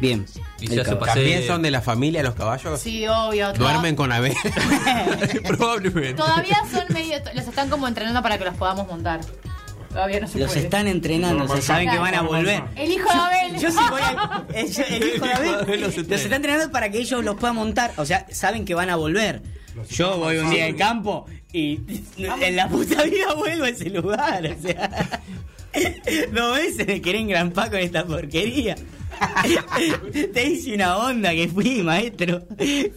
Speaker 1: Bien.
Speaker 3: Y
Speaker 1: El
Speaker 3: se paseo.
Speaker 5: ¿También son de la familia los caballos?
Speaker 2: Sí, obvio.
Speaker 5: Duermen con Abel.
Speaker 3: Probablemente.
Speaker 2: Todavía son medio. Los están como entrenando para que los podamos montar. Todavía no se
Speaker 1: Los
Speaker 2: puede.
Speaker 1: están entrenando,
Speaker 6: No,
Speaker 1: se saben que van a volver.
Speaker 2: El hijo de Abel.
Speaker 1: Yo sí voy a. yo- El hijo de Abel
Speaker 3: Los
Speaker 1: los
Speaker 3: entrena.
Speaker 1: está entrenando para que ellos los puedan montar. O sea, saben que van a volver. Yo voy un día al campo y en la puta vida vuelvo a ese lugar. O sea, dos veces me querés engrampar con esta porquería. Te hice una onda que fui, maestro.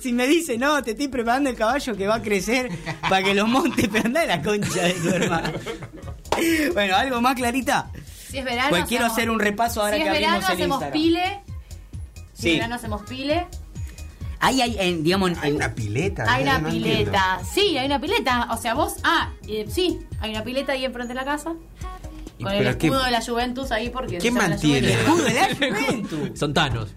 Speaker 1: Si me dice, no, te estoy preparando el caballo que va a crecer para que lo monte, pero anda de la concha de tu hermano. Bueno, algo más clarita.
Speaker 2: Si es verano.
Speaker 1: Pues quiero
Speaker 2: hacemos-
Speaker 1: hacer un repaso ahora
Speaker 2: si
Speaker 1: que
Speaker 2: es
Speaker 1: abrimos
Speaker 2: verano,
Speaker 1: el
Speaker 2: hacemos
Speaker 1: Instagram.
Speaker 2: pile. Si
Speaker 1: Sí.
Speaker 2: es verano, hacemos pile.
Speaker 1: Ahí hay, en- digamos, en-
Speaker 5: Hay una pileta.
Speaker 2: Hay una
Speaker 5: No
Speaker 2: pileta. Sí, hay una pileta. O sea, vos. Ah, eh, sí, hay una pileta ahí enfrente de la casa.
Speaker 5: ¿Y
Speaker 2: Con el
Speaker 5: qué-
Speaker 2: escudo de la Juventus ahí porque.
Speaker 5: ¿Quién mantiene?
Speaker 2: Juventus.
Speaker 1: escudo de la Juventus.
Speaker 3: Son Thanos.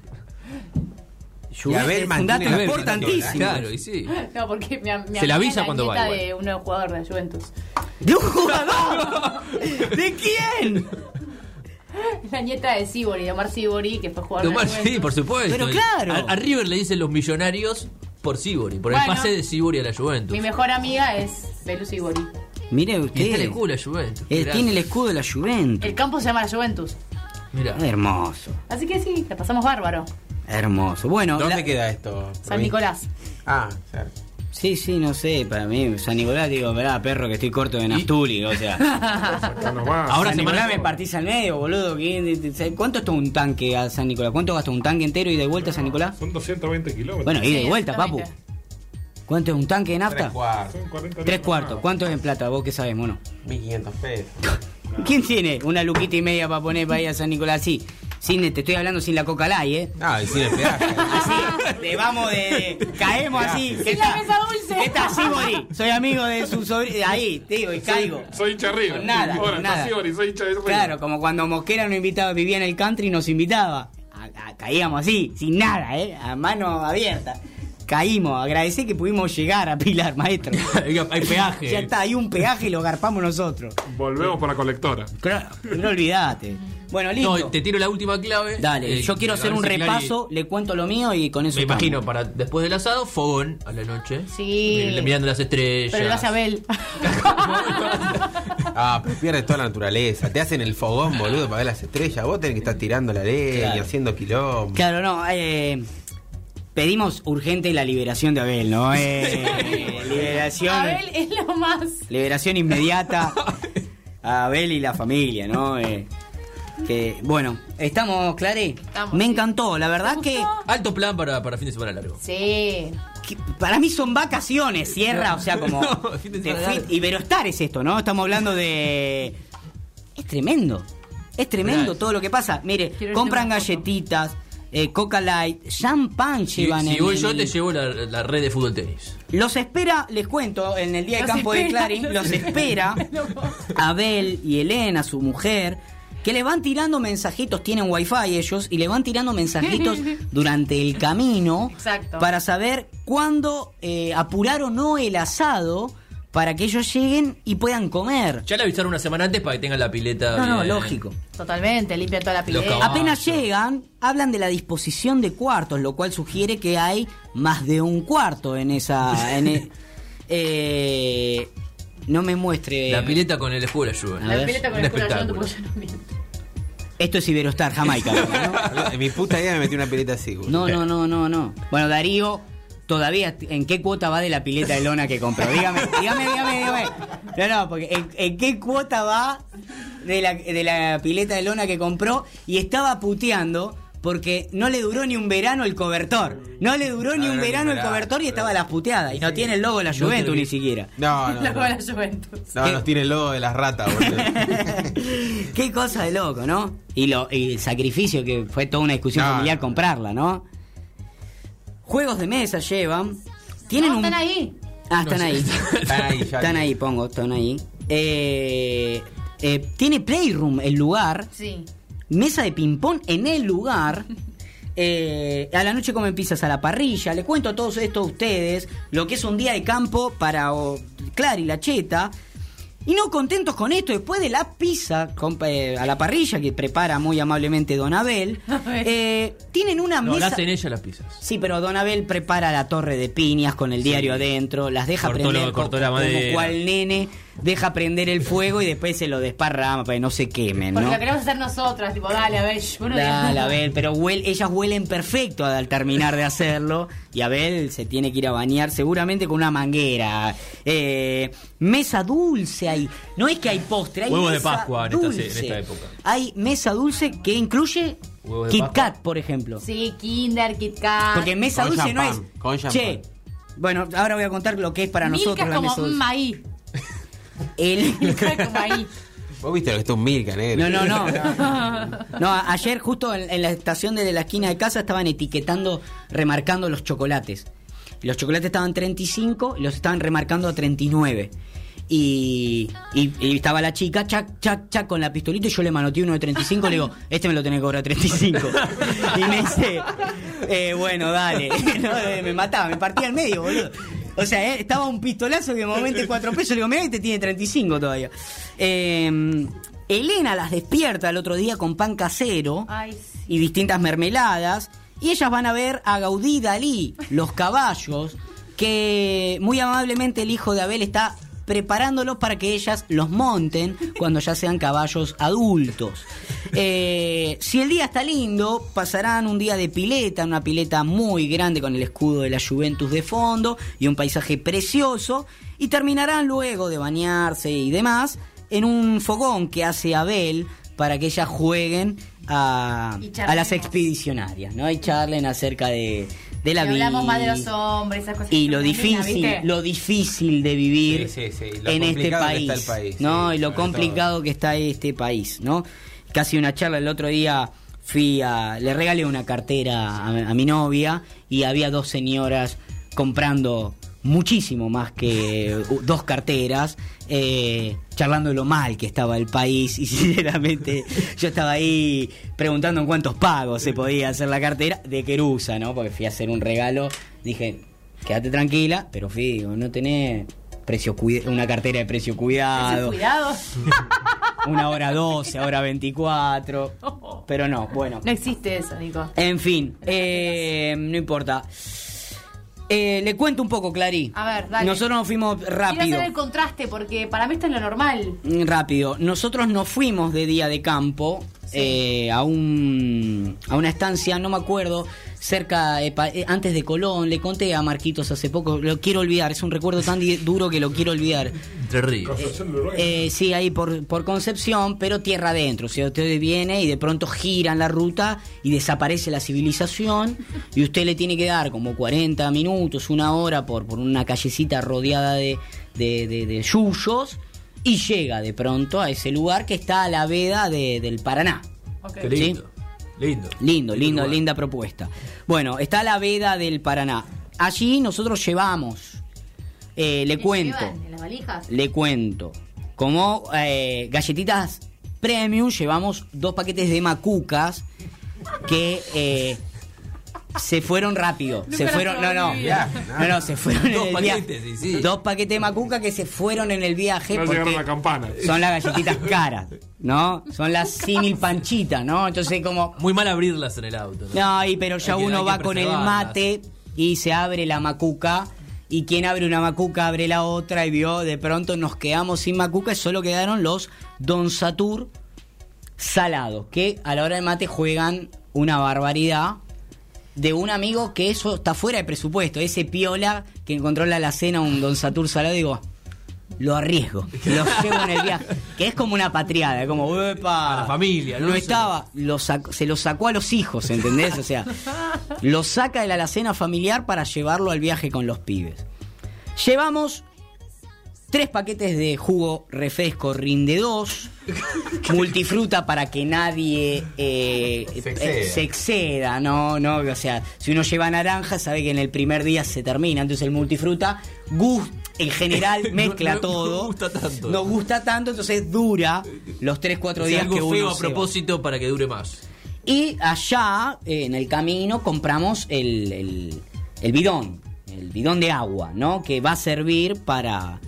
Speaker 5: Y Abel
Speaker 1: es un dato importantísimo.
Speaker 3: Claro, y sí.
Speaker 2: No, porque mi, mi
Speaker 3: Se la avisa cuando va, igual.
Speaker 2: de un jugador de la Juventus.
Speaker 1: ¿De un jugador? ¿De quién?
Speaker 2: La nieta de Sibori, de Omar Sibori, que fue jugador de la
Speaker 3: Tomás,
Speaker 2: Juventus.
Speaker 3: sí, por supuesto.
Speaker 1: Pero claro.
Speaker 3: A, a River le dicen los millonarios por Sibori, por el pase de Sibori a la Juventus.
Speaker 2: Mi mejor amiga es Belu Sibori.
Speaker 1: Mire
Speaker 3: Y está
Speaker 1: usted.
Speaker 3: el escudo de la Juventus.
Speaker 1: Eh, tiene el escudo de la Juventus.
Speaker 2: El campo se llama la Juventus.
Speaker 3: Mirá.
Speaker 1: Hermoso,
Speaker 2: Así que sí, la pasamos bárbaro.
Speaker 1: Hermoso. Bueno,
Speaker 5: ¿Dónde
Speaker 1: la-
Speaker 5: queda esto?
Speaker 2: San Nicolás.
Speaker 5: Ah, cerca.
Speaker 1: Sí, sí, no sé, para mí, San Nicolás, digo, verá, perro, que estoy corto de Nastuli, o sea.
Speaker 3: Ahora
Speaker 1: San Nicolás me partís al medio, boludo. ¿qué- ¿Cuánto está un tanque a San Nicolás? ¿Cuánto gasta un tanque entero y de vuelta a San Nicolás?
Speaker 6: Son 220 kilómetros.
Speaker 1: Bueno, y de
Speaker 2: Sí,
Speaker 1: vuelta, papu. ¿Cuánto es un tanque de nafta?
Speaker 5: Tres cuartos.
Speaker 6: Son 40
Speaker 1: Tres
Speaker 6: litros
Speaker 1: cuartos.
Speaker 6: más.
Speaker 1: ¿Cuánto es en plata? ¿Vos qué sabés, mono?
Speaker 5: 1500 pesos.
Speaker 1: ¿Quién tiene una luquita y media para poner para ir a San Nicolás así? Sin, te estoy hablando sin la coca light, ¿eh?
Speaker 5: Ah, y sin el peaje.
Speaker 1: Así, de vamos de. Caemos así. ¿Qué
Speaker 2: Sin la mesa dulce.
Speaker 1: ¿Qué tal, Sibori? Soy amigo de su sobrino. Ahí, te digo, y caigo.
Speaker 6: Soy hincha
Speaker 1: nada,
Speaker 6: Ahora,
Speaker 1: nada.
Speaker 6: está Sibori, soy hincha de River.
Speaker 1: Claro, como cuando Mosquera nos invitaba, vivía en el country y nos invitaba. A- a- caíamos así, sin nada, ¿eh? A mano abierta. Caímos, agradecer que pudimos llegar a Pilar, maestro.
Speaker 3: Hay peaje.
Speaker 1: Ya está, hay un peaje y lo garpamos nosotros.
Speaker 6: Volvemos por la colectora.
Speaker 1: Claro, no olvidate. Bueno, listo.
Speaker 3: No, te tiro la última clave.
Speaker 1: Dale,
Speaker 3: Eh,
Speaker 1: yo quiero hacer un repaso, le cuento lo mío y con eso
Speaker 3: Me
Speaker 1: estamos.
Speaker 3: imagino, para después del asado, fogón a la noche.
Speaker 2: Sí.
Speaker 3: Mi- Mirando las estrellas.
Speaker 2: Pero lo hace Abel.
Speaker 5: Ah, pero pierde toda la naturaleza. Te hacen el fogón, boludo, para ver las estrellas. Vos tenés que estar tirando la leña,
Speaker 1: Claro.
Speaker 5: haciendo quilombo.
Speaker 1: Claro, no, eh, pedimos urgente la liberación de Abel, ¿no? Eh, liberación,
Speaker 2: Abel es lo más.
Speaker 1: liberación inmediata a Abel y la familia, ¿no? Eh, que, bueno, ¿estamos, Clare?
Speaker 2: Estamos,
Speaker 1: Me
Speaker 2: sí.
Speaker 1: encantó, la verdad
Speaker 2: ¿Te
Speaker 1: que?
Speaker 3: Alto plan para, para fin de semana largo.
Speaker 2: Sí.
Speaker 1: que para mí son vacaciones, cierra, o sea, como...
Speaker 3: No, fin de
Speaker 1: te
Speaker 3: semana
Speaker 1: fui-
Speaker 3: largo.
Speaker 1: Iberostar es esto, ¿no? Estamos hablando de... Es tremendo. Es tremendo
Speaker 3: Real.
Speaker 1: todo lo que pasa. Mire,
Speaker 2: Quiero
Speaker 1: compran galletitas, eh, Coca Light, champán
Speaker 3: Si,
Speaker 1: llevan
Speaker 3: si
Speaker 1: en
Speaker 3: voy
Speaker 1: el-
Speaker 3: yo, te llevo la, la red de fútbol tenis.
Speaker 1: Los espera, les cuento, en el día de campo de Clarín,
Speaker 2: los
Speaker 1: los
Speaker 2: espera.
Speaker 1: espera Abel y Elena, su mujer, que le van tirando mensajitos, tienen wifi ellos, y le van tirando mensajitos durante el camino
Speaker 2: Exacto.
Speaker 1: para saber cuándo eh, apurar o no el asado para que ellos lleguen y puedan comer.
Speaker 3: Ya le avisaron una semana antes para que tengan la pileta.
Speaker 1: No, no,
Speaker 3: bien.
Speaker 1: lógico.
Speaker 2: Totalmente, limpia toda la pileta.
Speaker 1: Apenas llegan, hablan de la disposición de cuartos, lo cual sugiere que hay más de un cuarto en esa... en e- eh, no me muestre...
Speaker 3: La pileta con el escudo de la lluvia.
Speaker 1: A
Speaker 2: La
Speaker 1: ver.
Speaker 2: pileta con el no miento.
Speaker 1: Esto es Iberostar, Jamaica. ¿no?
Speaker 5: En mi puta idea me metí una pileta así, boludo.
Speaker 1: No, no, no, no, no. Bueno, Darío, todavía, ¿en qué cuota va de la pileta de lona que compró? Dígame, dígame, dígame, dígame. No, no, porque ¿en, en qué cuota va de la, de la pileta de lona que compró? Y estaba puteando porque no le duró ni un verano el cobertor. No le duró ni un
Speaker 5: no,
Speaker 1: verano el cobertor y estaba las puteadas. Y no tiene el logo de la Juventus ni siquiera.
Speaker 5: No, no,
Speaker 2: La
Speaker 5: no.
Speaker 2: de la Juventus.
Speaker 5: No,
Speaker 1: ¿Qué?
Speaker 5: nos tiene el logo de las ratas, boludo.
Speaker 1: Qué cosa de loco, ¿no? Y, lo, y el sacrificio que fue toda una discusión
Speaker 5: No,
Speaker 1: familiar comprarla, ¿no? Juegos de mesa llevan. Tienen
Speaker 2: No,
Speaker 1: un...
Speaker 2: están ahí.
Speaker 1: Ah, están
Speaker 3: No
Speaker 1: ahí.
Speaker 5: Están ahí ya.
Speaker 1: Están ahí, pongo, están ahí. Eh, eh, tiene Playroom el lugar.
Speaker 2: Sí.
Speaker 1: Mesa de ping-pong en el lugar. Eh, a la noche comen pizzas a la parrilla. Le cuento todo esto a ustedes. Lo que es un día de campo para oh, Clara y la Cheta. Y no contentos con esto, después de la pizza con- eh, a la parrilla que prepara muy amablemente Don Abel, eh, tienen una
Speaker 3: No, la
Speaker 1: mesa...
Speaker 3: hacen ella las pizzas.
Speaker 1: Sí, pero Don Abel prepara la torre de piñas con el diario adentro, las deja
Speaker 3: Cortó
Speaker 1: prender
Speaker 3: lo- cortó
Speaker 1: co-
Speaker 3: la
Speaker 1: como
Speaker 3: madera.
Speaker 1: cual nene, deja prender el fuego y después se lo desparrama para que no se quemen,
Speaker 2: Porque
Speaker 1: ¿no?
Speaker 2: lo queremos hacer nosotras, tipo, dale, a ver, bueno,
Speaker 1: Dale, Abel, pero huel- ellas huelen perfecto al terminar de hacerlo y Abel se tiene que ir a bañar seguramente con una manguera. Eh, mesa dulce hay, no es que hay postre, hay
Speaker 3: Huevos de Pascua en esta-
Speaker 1: dulce.
Speaker 3: en esta época.
Speaker 1: Hay mesa dulce que incluye Kit
Speaker 3: Pascua.
Speaker 1: Kat, por ejemplo.
Speaker 2: Sí, Kinder, Kit Kat.
Speaker 1: Porque mesa
Speaker 5: Con
Speaker 1: dulce no es.
Speaker 5: con.
Speaker 1: Che, bueno, ahora voy a contar lo que es para
Speaker 2: Milka
Speaker 1: nosotros
Speaker 2: es
Speaker 1: la
Speaker 2: como
Speaker 1: mesa dulce.
Speaker 2: mm, como ahí.
Speaker 5: Vos viste lo que está un Milka, negro.
Speaker 1: No, no, no. No, a- ayer justo en, en la estación de la esquina de casa estaban etiquetando, remarcando los chocolates. Los chocolates estaban 35 y los estaban remarcando a 39. Y, y, y estaba la chica, chac, chac, chac, con la pistolita y yo le manoteé uno de 35 le digo, este me lo tenés que cobrar 35. Y me dice, eh, bueno, dale. No, me mataba, me partía al medio, boludo. O sea, eh, estaba un pistolazo que de momento cuatro pesos. Le digo, mira, este tiene 35 todavía. Eh, Elena las despierta el otro día con pan casero
Speaker 2: Ay, sí.
Speaker 1: y distintas mermeladas. Y ellas van a ver a Gaudí Dalí, los caballos, que muy amablemente el hijo de Abel está preparándolos para que ellas los monten cuando ya sean caballos adultos. Eh, si el día está lindo, pasarán un día de pileta, una pileta muy grande con el escudo de la Juventus de fondo y un paisaje precioso, y terminarán luego de bañarse y demás en un fogón que hace Abel para que ellas jueguen a, las expedicionarias, ¿no? Y charlen acerca de, de la
Speaker 2: Y
Speaker 1: vida.
Speaker 2: hablamos más de los hombres, esas cosas.
Speaker 1: Y lo difícil, lo difícil de vivir
Speaker 5: Sí, sí, sí, lo
Speaker 1: en este
Speaker 5: que
Speaker 1: país,
Speaker 5: está el país,
Speaker 1: ¿no?
Speaker 5: sí,
Speaker 1: y lo complicado que está este país, ¿no? Casi una charla el otro día fui a le regalé una cartera a, a mi novia y había dos señoras comprando muchísimo más que uh, dos carteras, eh, charlando de lo mal que estaba el país y sinceramente yo estaba ahí preguntando en cuántos pagos se podía hacer la cartera de Querusa, ¿no? Porque fui a hacer un regalo, dije, quédate tranquila, pero fui, no tenés precio cuida- una cartera de precio cuidado,
Speaker 2: Cuidado.
Speaker 1: una hora 12, hora 24, pero no, bueno.
Speaker 2: No existe eso, Nico.
Speaker 1: En fin, eh, no importa. Eh, le cuento un poco, Clary.
Speaker 2: A ver, dale.
Speaker 1: Nosotros nos fuimos
Speaker 2: Quiero
Speaker 1: rápido.
Speaker 2: hacer el contraste porque para mí esto es lo normal.
Speaker 1: Mm, Rápido. Nosotros nos fuimos de día de campo eh, a un a una estancia, no me acuerdo, cerca Pa- eh, antes de Colón. Le conté a Marquitos hace poco, lo quiero olvidar. Es un recuerdo tan duro que lo quiero olvidar.
Speaker 3: Entre ríos.
Speaker 1: Eh, sí, ahí por, por Concepción, pero tierra adentro. O sea, usted viene y de pronto giran la ruta y desaparece la civilización y usted le tiene que dar como 40 minutos, una hora por, por una callecita rodeada de, de, de- de yuyos y llega de pronto a ese lugar que está a la veda de- del Paraná.
Speaker 3: Qué lindo. Lindo.
Speaker 1: Lindo, lindo, linda propuesta. Bueno, está la veda del Paraná. Allí nosotros llevamos, eh, le
Speaker 2: ¿Qué
Speaker 1: cuento.
Speaker 2: llevan ¿En las valijas?
Speaker 1: Le cuento. Como eh, galletitas premium, llevamos dos paquetes de macucas que eh, se fueron rápido.
Speaker 2: Nunca
Speaker 1: se fueron, no, no, no, no, se fueron en
Speaker 3: Dos
Speaker 1: el
Speaker 3: paquetes,
Speaker 1: viaje.
Speaker 3: sí, sí.
Speaker 1: Dos paquetes de macuca que se fueron en el viaje
Speaker 6: No
Speaker 1: porque
Speaker 6: llegaron a campana.
Speaker 1: son las galletitas caras, ¿no? Son las símil panchitas, ¿no? Entonces como
Speaker 3: Muy mal abrirlas en el auto. ¿no?
Speaker 1: no, y pero ya
Speaker 3: Hay
Speaker 1: uno
Speaker 3: que
Speaker 1: va con el mate y se abre la macuca. Y quien abre una macuca abre la otra y vio, de pronto nos quedamos sin macuca y solo quedaron los Don Satur salados, que a la hora del mate juegan una barbaridad de un amigo que eso está fuera de presupuesto. Ese piola que encontró en la alacena un Don Satur salado, digo, lo arriesgo, lo llevo en el viaje. Que es como una patriada, como, "Uepa".
Speaker 3: A la familia, ¿no?
Speaker 1: No estaba, lo se lo sacó a los hijos, ¿entendés? O sea, lo saca de la alacena familiar para llevarlo al viaje con los pibes. Llevamos tres paquetes de jugo refresco Rinde 2, multifruta para que nadie eh,
Speaker 5: Se
Speaker 1: eh,
Speaker 5: exceda.
Speaker 1: se exceda, ¿no? ¿no? O sea, si uno lleva naranja, sabe que en el primer día se termina. Entonces el multifruta gust- en general mezcla
Speaker 3: no-
Speaker 1: todo.
Speaker 3: no gusta tanto.
Speaker 1: No gusta tanto, entonces dura los 3-4
Speaker 3: O sea,
Speaker 1: días
Speaker 3: algo
Speaker 1: que uno
Speaker 3: feo a propósito para que dure más.
Speaker 1: Y allá, eh, en el camino, compramos el, el- el bidón, el bidón de agua, ¿no? Que va a servir para...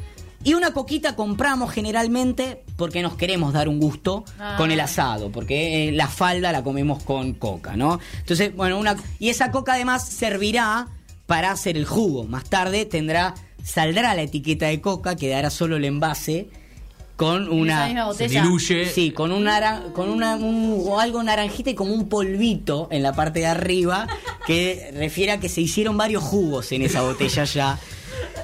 Speaker 1: Y una coquita compramos generalmente porque nos queremos dar un gusto
Speaker 2: Ah.
Speaker 1: con el asado, porque eh, la falda la comemos con coca, ¿no? Entonces, bueno, una... Y esa coca además servirá para hacer el jugo. Más tarde tendrá, saldrá la etiqueta de coca, quedará solo el envase con una...
Speaker 3: Se
Speaker 2: botella.
Speaker 3: diluye.
Speaker 1: Sí, con un con una, un- o algo naranjita y como un polvito en la parte de arriba que refiere a que se hicieron varios jugos en esa botella ya.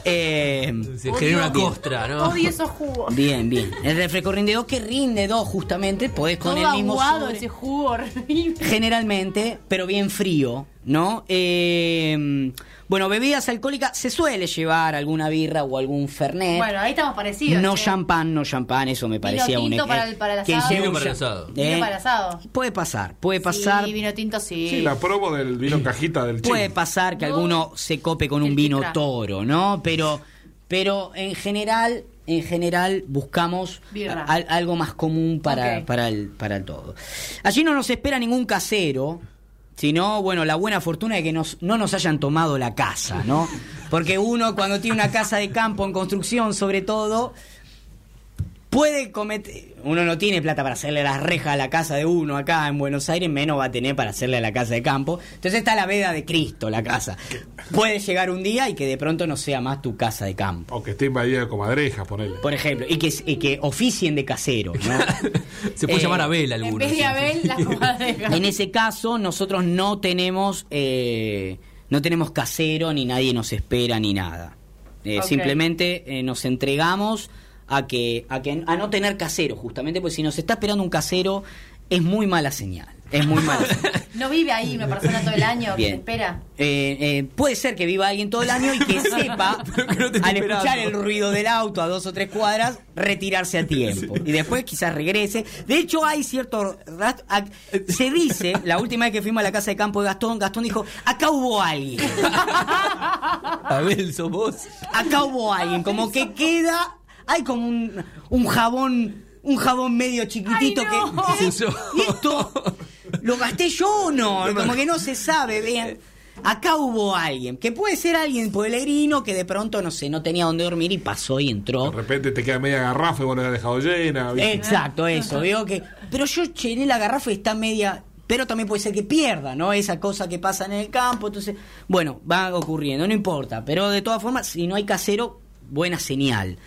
Speaker 1: Eh,
Speaker 3: Se
Speaker 2: Odio-
Speaker 3: genera una costra, ¿no?
Speaker 2: Odio esos jugos.
Speaker 1: bien, bien. El refresco rinde 2 que rinde 2 justamente, podés con
Speaker 2: Todo
Speaker 1: el mismo
Speaker 2: aguado
Speaker 1: sobre-
Speaker 2: ese jugo horrible.
Speaker 1: generalmente, pero bien frío, ¿no? Eh, bueno, bebidas alcohólicas, se suele llevar alguna birra o algún fernet.
Speaker 2: Bueno, ahí estamos parecidos.
Speaker 1: no
Speaker 2: che.
Speaker 1: champán, no champán, eso me parecía un
Speaker 2: tinto para el- para el
Speaker 1: que
Speaker 2: asado.
Speaker 1: lleve
Speaker 3: Vino
Speaker 1: un
Speaker 3: para el asado.
Speaker 2: Vino para el asado.
Speaker 1: Puede pasar, puede pasar.
Speaker 2: Sí, vino tinto sí.
Speaker 6: Sí, la promo del vino cajita del
Speaker 1: Puede
Speaker 6: chino.
Speaker 1: pasar que
Speaker 2: No.
Speaker 1: alguno se cope con un
Speaker 2: El
Speaker 1: vino toro, ¿no? Pero, pero en general, en general buscamos al- algo más común para, para, el, para el todo. Allí no nos espera ningún casero, sino, bueno, la buena fortuna de que nos, no nos hayan tomado la casa, ¿no? Porque uno cuando tiene una casa de campo en construcción, sobre todo, puede cometer. Uno no tiene plata para hacerle las rejas a la casa de uno acá en Buenos Aires, menos va a tener para hacerle a la casa de campo. Entonces está la veda de Cristo, la casa. Puede llegar un día y que de pronto no sea más tu casa de campo.
Speaker 6: Aunque esté invadida de comadrejas, ponele.
Speaker 1: Por ejemplo, y que, y que oficien de casero, ¿no?
Speaker 3: Se puede
Speaker 1: Eh,
Speaker 3: llamar Abel
Speaker 2: En
Speaker 3: alguno.
Speaker 2: vez de
Speaker 3: sí.
Speaker 2: Abel, la comadreja.
Speaker 1: En ese caso, nosotros no tenemos eh, no tenemos casero, ni nadie nos espera, ni nada. Eh. Simplemente eh, nos entregamos a que, a que a no tener casero, justamente, porque si nos está esperando un casero, es muy mala señal. Es muy mala señal.
Speaker 2: No vive ahí una persona todo el año que te espera.
Speaker 1: Eh, eh, puede ser que viva alguien todo el año y que sepa,
Speaker 3: que no
Speaker 1: al escuchar el ruido del auto a dos o tres cuadras, retirarse a tiempo. Y después quizás regrese. De hecho, hay cierto... Se dice, la última vez que fuimos a la casa de campo de Gastón, Gastón dijo, acá hubo alguien.
Speaker 3: Abel, sos vos.
Speaker 1: Acá hubo alguien. Como que queda... Hay como un, un jabón... Un jabón medio chiquitito
Speaker 2: Ay, no.
Speaker 1: que... ¿Y esto? ¿Lo gasté yo o no? Como que no se sabe, vean. Acá hubo alguien, que puede ser alguien pueblerino que de pronto, no sé, no tenía dónde dormir y pasó y
Speaker 6: De
Speaker 1: entró.
Speaker 6: repente te queda media garrafa y vos la has dejado llena. ¿viste?
Speaker 1: Exacto, eso. Veo que. Pero yo llené la garrafa y está media. Pero también puede ser que pierda, ¿no? Esa cosa que pasa en el campo. Entonces, bueno, va ocurriendo, no importa. Pero de todas formas, si no hay casero, buena señal.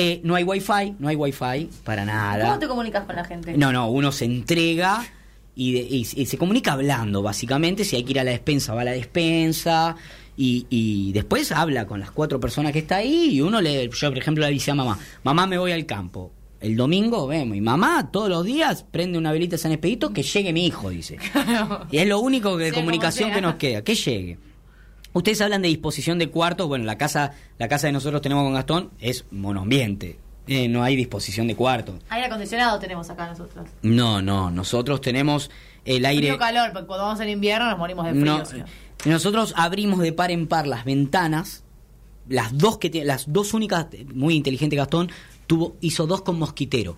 Speaker 1: Eh, no hay wifi, no hay wifi para nada.
Speaker 2: ¿Cómo te comunicas con la gente?
Speaker 1: No, no, uno se entrega y, de- y- y se comunica hablando, básicamente. Si hay que ir a la despensa, va a la despensa. Y, y después habla con las cuatro personas que está ahí. Y uno le. Yo, por ejemplo, le dice a mamá: Mamá, me voy al campo. El domingo vemos. Y mamá, todos los días, prende una velita de San Expedito que llegue mi hijo, dice. Y es lo único que de comunicación que nos queda, que llegue. Ustedes hablan de disposición de cuartos. Bueno, la casa, la casa de nosotros tenemos con Gastón es monoambiente. Eh, no hay disposición de cuartos.
Speaker 2: Aire acondicionado tenemos acá nosotros.
Speaker 1: No, no, nosotros tenemos el aire.
Speaker 2: Mucho calor, porque cuando vamos en invierno nos morimos de frío.
Speaker 1: No, nosotros abrimos de par en par las ventanas. Las dos que las dos únicas, muy inteligente Gastón, tuvo, hizo dos con mosquitero.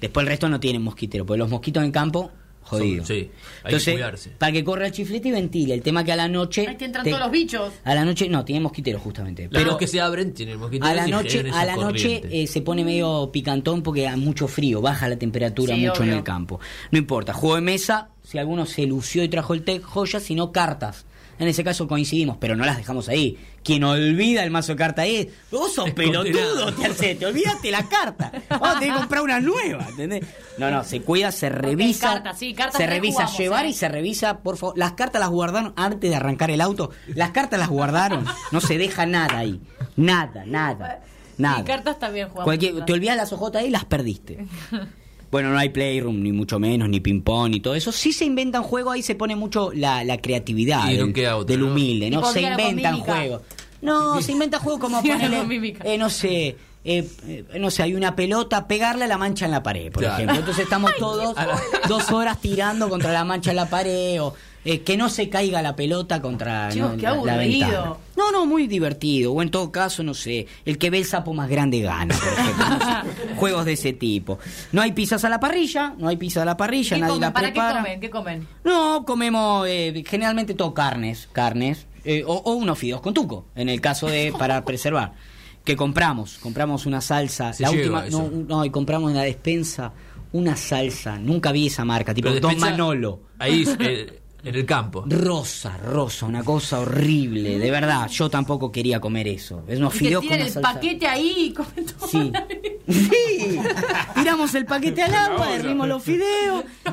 Speaker 1: Después el resto no tienen mosquitero, porque los mosquitos en campo, jodido.
Speaker 3: Sí, hay que
Speaker 1: Entonces,
Speaker 3: cuidarse.
Speaker 1: para que corra el chiflete y ventile. El tema que a la noche.
Speaker 2: Ahí te entran
Speaker 1: te-
Speaker 2: todos los bichos.
Speaker 1: A la noche, no, tiene mosquitero justamente.
Speaker 3: Las
Speaker 1: pero
Speaker 3: que se abren tienen mosquitos
Speaker 1: a la noche, a la noche eh, se pone medio picantón porque hay mucho frío, baja la temperatura
Speaker 2: Sí,
Speaker 1: mucho en el campo. No importa, juego de mesa, si alguno se lució y trajo el té, joyas, sino cartas. En ese caso coincidimos, pero no las dejamos ahí. Quien olvida el mazo de cartas ahí, vos sos
Speaker 3: Es
Speaker 1: pelotudo, te, hace- te olvidaste la carta. Vamos a tener que comprar una nueva, ¿entendés? No, no, se cuida, se revisa.
Speaker 2: cartas, sí, cartas
Speaker 1: se
Speaker 2: re
Speaker 1: revisa
Speaker 2: jugamos,
Speaker 1: llevar
Speaker 2: eh.
Speaker 1: y se revisa, por favor. Las cartas las guardaron antes de arrancar el auto. Las cartas las guardaron. No se deja nada ahí. Nada, nada. Nada.
Speaker 2: Y cartas también jugamos.
Speaker 1: Cualquier- te olvidas las ojotas ahí y las perdiste. Bueno, no hay playroom, ni mucho menos, ni ping-pong, ni todo eso. Sí se inventan juegos, ahí se pone mucho la, la creatividad del, humilde, ¿no? Se inventan juegos. No, se inventan juegos como ponerle, eh, no sé, eh, eh, no sé, hay una pelota, pegarle a la mancha en la pared, por
Speaker 3: Claro.
Speaker 1: ejemplo. Entonces estamos todos dos horas tirando contra la mancha en la pared o eh, que no se caiga la pelota contra
Speaker 2: Chicos,
Speaker 1: ¿no?
Speaker 2: qué
Speaker 1: la- la
Speaker 2: aburrido.
Speaker 1: ventana. No, no, muy divertido. O en todo caso, no sé, el que ve el sapo más grande gana, por ejemplo. no sé. Juegos de ese tipo. No hay pizzas a la parrilla, no hay pizza a la parrilla,
Speaker 2: ¿Qué
Speaker 1: nadie
Speaker 2: comen?
Speaker 1: la
Speaker 2: ¿Para qué
Speaker 1: prepara.
Speaker 2: comen? ¿Qué comen?
Speaker 1: No, comemos eh, generalmente todo carnes, carnes, eh, o, o unos fideos con tuco, en el caso de para preservar. Que compramos, compramos una salsa,
Speaker 3: Se
Speaker 1: la
Speaker 3: lleva
Speaker 1: última,
Speaker 3: eso.
Speaker 1: no, no, y compramos en la despensa una salsa, nunca vi esa marca, tipo Don Manolo.
Speaker 3: Ahí, eh, en el campo.
Speaker 1: Rosa, rosa, una cosa horrible, de verdad. Yo tampoco quería comer eso. Es unos fideos con una
Speaker 2: el
Speaker 1: salsa.
Speaker 2: paquete ahí y comen todo.
Speaker 1: Sí. Sí. Tiramos el paquete al agua, hervimos los fideos. pi-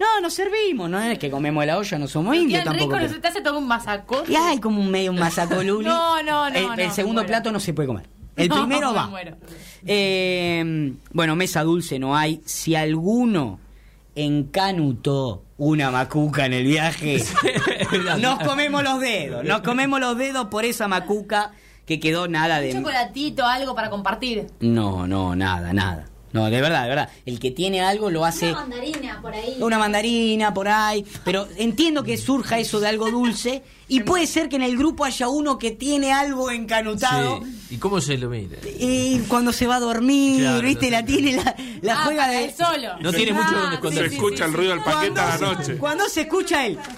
Speaker 1: No, nos servimos. No es que comemos la olla, no somos indios tampoco.
Speaker 2: ricos,
Speaker 1: pero-
Speaker 2: ¿no se te hace todo un masacote?
Speaker 1: Y hay como un medio un masacoluli.
Speaker 2: No, no, no,
Speaker 1: El,
Speaker 2: no,
Speaker 1: el
Speaker 2: me
Speaker 1: segundo
Speaker 2: muero.
Speaker 1: plato no se puede comer. El
Speaker 2: No,
Speaker 1: primero
Speaker 2: me
Speaker 1: va.
Speaker 2: muero.
Speaker 1: Eh, bueno, mesa dulce no hay. Si alguno encanutó una macuca en el viaje, nos comemos los dedos. Nos comemos los dedos por esa macuca que quedó nada
Speaker 2: Un
Speaker 1: de.
Speaker 2: chocolatito, algo para compartir.
Speaker 1: No, no, nada, nada. No, de verdad, de verdad. El que tiene algo lo hace.
Speaker 4: Una mandarina por ahí.
Speaker 1: Una mandarina por ahí, pero entiendo que surja eso de algo dulce y puede ser que en el grupo haya uno que tiene algo encanutado
Speaker 3: Sí. ¿Y cómo se lo mide?
Speaker 1: y cuando se va a dormir,
Speaker 3: Claro,
Speaker 1: ¿viste?
Speaker 3: no
Speaker 1: La tiene, la, la
Speaker 2: Ah,
Speaker 1: juega de...
Speaker 2: él solo.
Speaker 3: No tiene mucho donde
Speaker 2: Ah,
Speaker 3: esconder.
Speaker 6: Se escucha el ruido del paquete a la noche.
Speaker 1: Cuando se escucha él.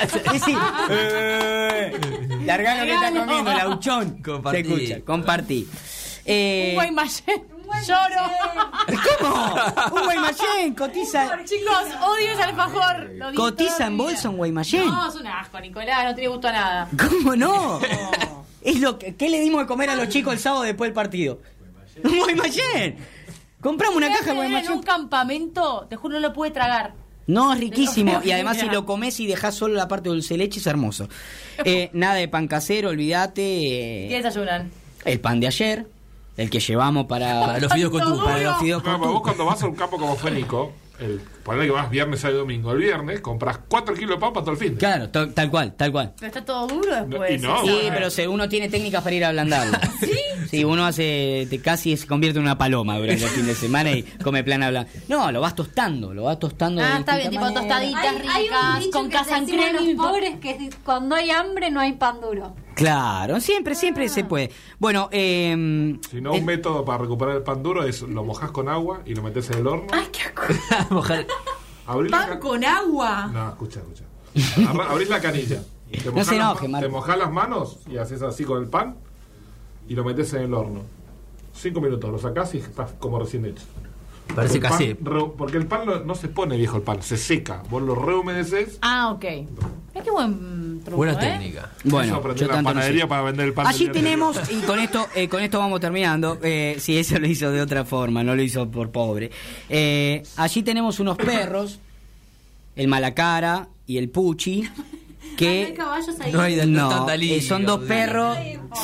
Speaker 1: Es decir, eh, que está comiendo, el auchón.
Speaker 3: Compartí.
Speaker 1: Se escucha, compartí. Eh,
Speaker 2: Un. Lloro.
Speaker 1: ¿Cómo? Un Guaymallén cotiza.
Speaker 2: Chicos, odio ese alfajor. Lo odié
Speaker 1: ¿Cotiza en
Speaker 2: mi
Speaker 1: bolsa un Guaymallén?
Speaker 2: No, es un asco, Nicolás, no tiene gusto a nada.
Speaker 1: ¿Cómo no? Es lo que, ¿Qué le dimos de comer a los chicos el sábado después del partido? Un Guaymallén. Compramos una caja de
Speaker 2: ver En un
Speaker 1: Guaymallén.
Speaker 2: campamento, te juro, no lo pude tragar.
Speaker 1: No, es riquísimo. Y además si lo comes y dejas solo la parte de dulce de leche es hermoso. Eh, nada de pan casero, olvídate.
Speaker 2: ¿Qué
Speaker 1: eh,
Speaker 2: desayunan?
Speaker 1: el pan de ayer, el que llevamos para,
Speaker 3: Para los fideos con tu.
Speaker 1: para los fideos con
Speaker 6: vos cuando vas a un campo como fue Nico, el, ponele que vas viernes, sábado y domingo. El viernes compras 4 kilos de papa todo el fin. de.
Speaker 1: Claro, to- tal cual, tal cual.
Speaker 2: Pero está todo duro después.
Speaker 6: y no,
Speaker 2: esa-
Speaker 1: Sí,
Speaker 6: bueno.
Speaker 1: pero se- uno tiene técnicas para ir ablandarlo. ¿Sí? Sí, uno hace, te casi se convierte en una paloma durante el fin de semana y come plana blanca. No, lo vas tostando, lo vas tostando. de
Speaker 2: Ah, está bien, tipo
Speaker 1: manera.
Speaker 2: tostadita.
Speaker 4: Hay, hay
Speaker 2: ricas,
Speaker 4: un dicho
Speaker 2: con
Speaker 4: que
Speaker 2: casa en
Speaker 4: decimos
Speaker 2: crema.
Speaker 4: los pobres que cuando hay hambre no hay pan duro.
Speaker 1: Claro, siempre, siempre se puede. Bueno, eh,
Speaker 6: Si no,
Speaker 1: eh,
Speaker 6: un método para recuperar el pan duro es lo mojas con agua y lo metes en el horno.
Speaker 2: Ay, qué.
Speaker 3: Mojar-
Speaker 2: Pan con agua.
Speaker 6: No, escucha, escucha. Abra- abrís la canilla. Te
Speaker 1: No se enoje.
Speaker 6: Te mojás las manos y haces así con el pan y lo metes en el horno. Cinco minutos, lo sacás y estás como recién hecho.
Speaker 3: Parece
Speaker 6: El pan
Speaker 3: casé.
Speaker 6: re- porque el pan no, no se pone viejo el pan, se seca. Vos lo rehumedeces.
Speaker 2: Ah, ok. Es que buen truco,
Speaker 3: Buena
Speaker 2: ¿eh?
Speaker 3: técnica.
Speaker 1: Bueno, yo
Speaker 6: la
Speaker 1: tanto no sé.
Speaker 6: panadería para vender el pan.
Speaker 1: Allí tenemos, y con esto, eh, con esto vamos terminando, eh, si eso lo hizo de otra forma, no lo hizo por pobre. Eh, allí tenemos unos perros, el Malacara y el Puchi,
Speaker 2: Ah, ¿no
Speaker 1: que
Speaker 2: hay caballos ahí?
Speaker 3: No
Speaker 1: no, eh, son dos perros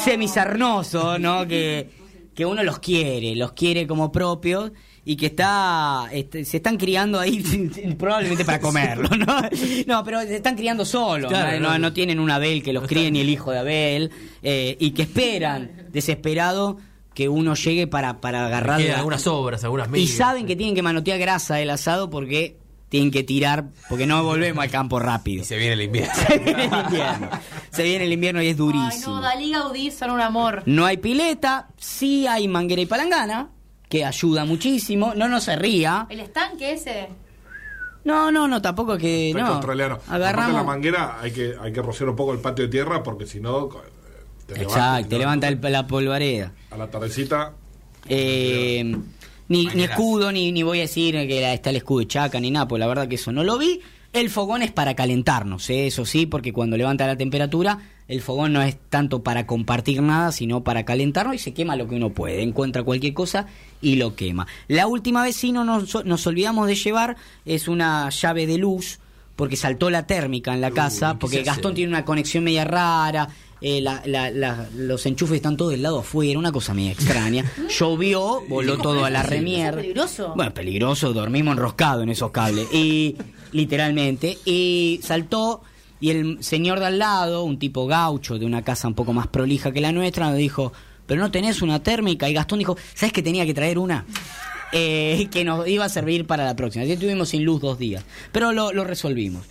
Speaker 1: semisarnosos, ¿no? Que, que uno los quiere, los quiere como propios y que está este, se están criando ahí probablemente para comerlo, ¿no? No, pero se están criando solos,
Speaker 3: Claro,
Speaker 1: ¿no?
Speaker 3: no.
Speaker 1: No, tienen un Abel que los críe ni el hijo de Abel eh, y que esperan desesperado que uno llegue para, para agarrar la-
Speaker 3: algunas obras, algunas
Speaker 1: y
Speaker 3: medias.
Speaker 1: saben que tienen que manotear grasa del asado porque tienen que tirar porque no volvemos al campo rápido.
Speaker 5: Y se viene el invierno.
Speaker 1: Se viene el invierno. Se viene el invierno y es
Speaker 2: Ay,
Speaker 1: durísimo.
Speaker 2: no, Dalí Gaudí son un amor.
Speaker 1: No hay pileta, sí hay manguera y palangana, que ayuda muchísimo. No, no se ría.
Speaker 2: ¿El estanque ese?
Speaker 1: No, no, no, tampoco es que. No. Agarramos.
Speaker 6: la manguera hay que, hay que rociar un poco el patio de tierra porque si no. eh, Te
Speaker 1: Exacto, te levanta el- la polvareda.
Speaker 6: A la tardecita.
Speaker 1: Eh, ni, ni escudo, ni, ni voy a decir que la- está el escudo de Chaca, ni nada, pues la verdad que eso no lo vi. El fogón es para calentarnos, ¿eh? eso sí, porque cuando levanta la temperatura, el fogón no es tanto para compartir nada, sino para calentarnos y se quema lo que uno puede. Encuentra cualquier cosa y lo quema. La última vez sí no nos, nos olvidamos de llevar es una llave de luz, porque saltó la térmica en la casa,
Speaker 3: ¿qué
Speaker 1: porque? Gastón tiene una conexión media rara. Eh, la- la- la- los enchufes están todos del lado afuera, una cosa media extraña. Llovió, voló todo a la
Speaker 2: ¿Eso es
Speaker 1: remier.
Speaker 2: peligroso?
Speaker 1: Bueno, peligroso, dormimos enroscados en esos cables. Y literalmente, y saltó y el señor de al lado, un tipo gaucho de una casa un poco más prolija que la nuestra, nos dijo, pero no tenés una térmica. Y Gastón dijo, ¿sabes que tenía que traer una? Eh, que nos iba a servir para la próxima. Así estuvimos sin luz dos días. Pero lo, lo resolvimos.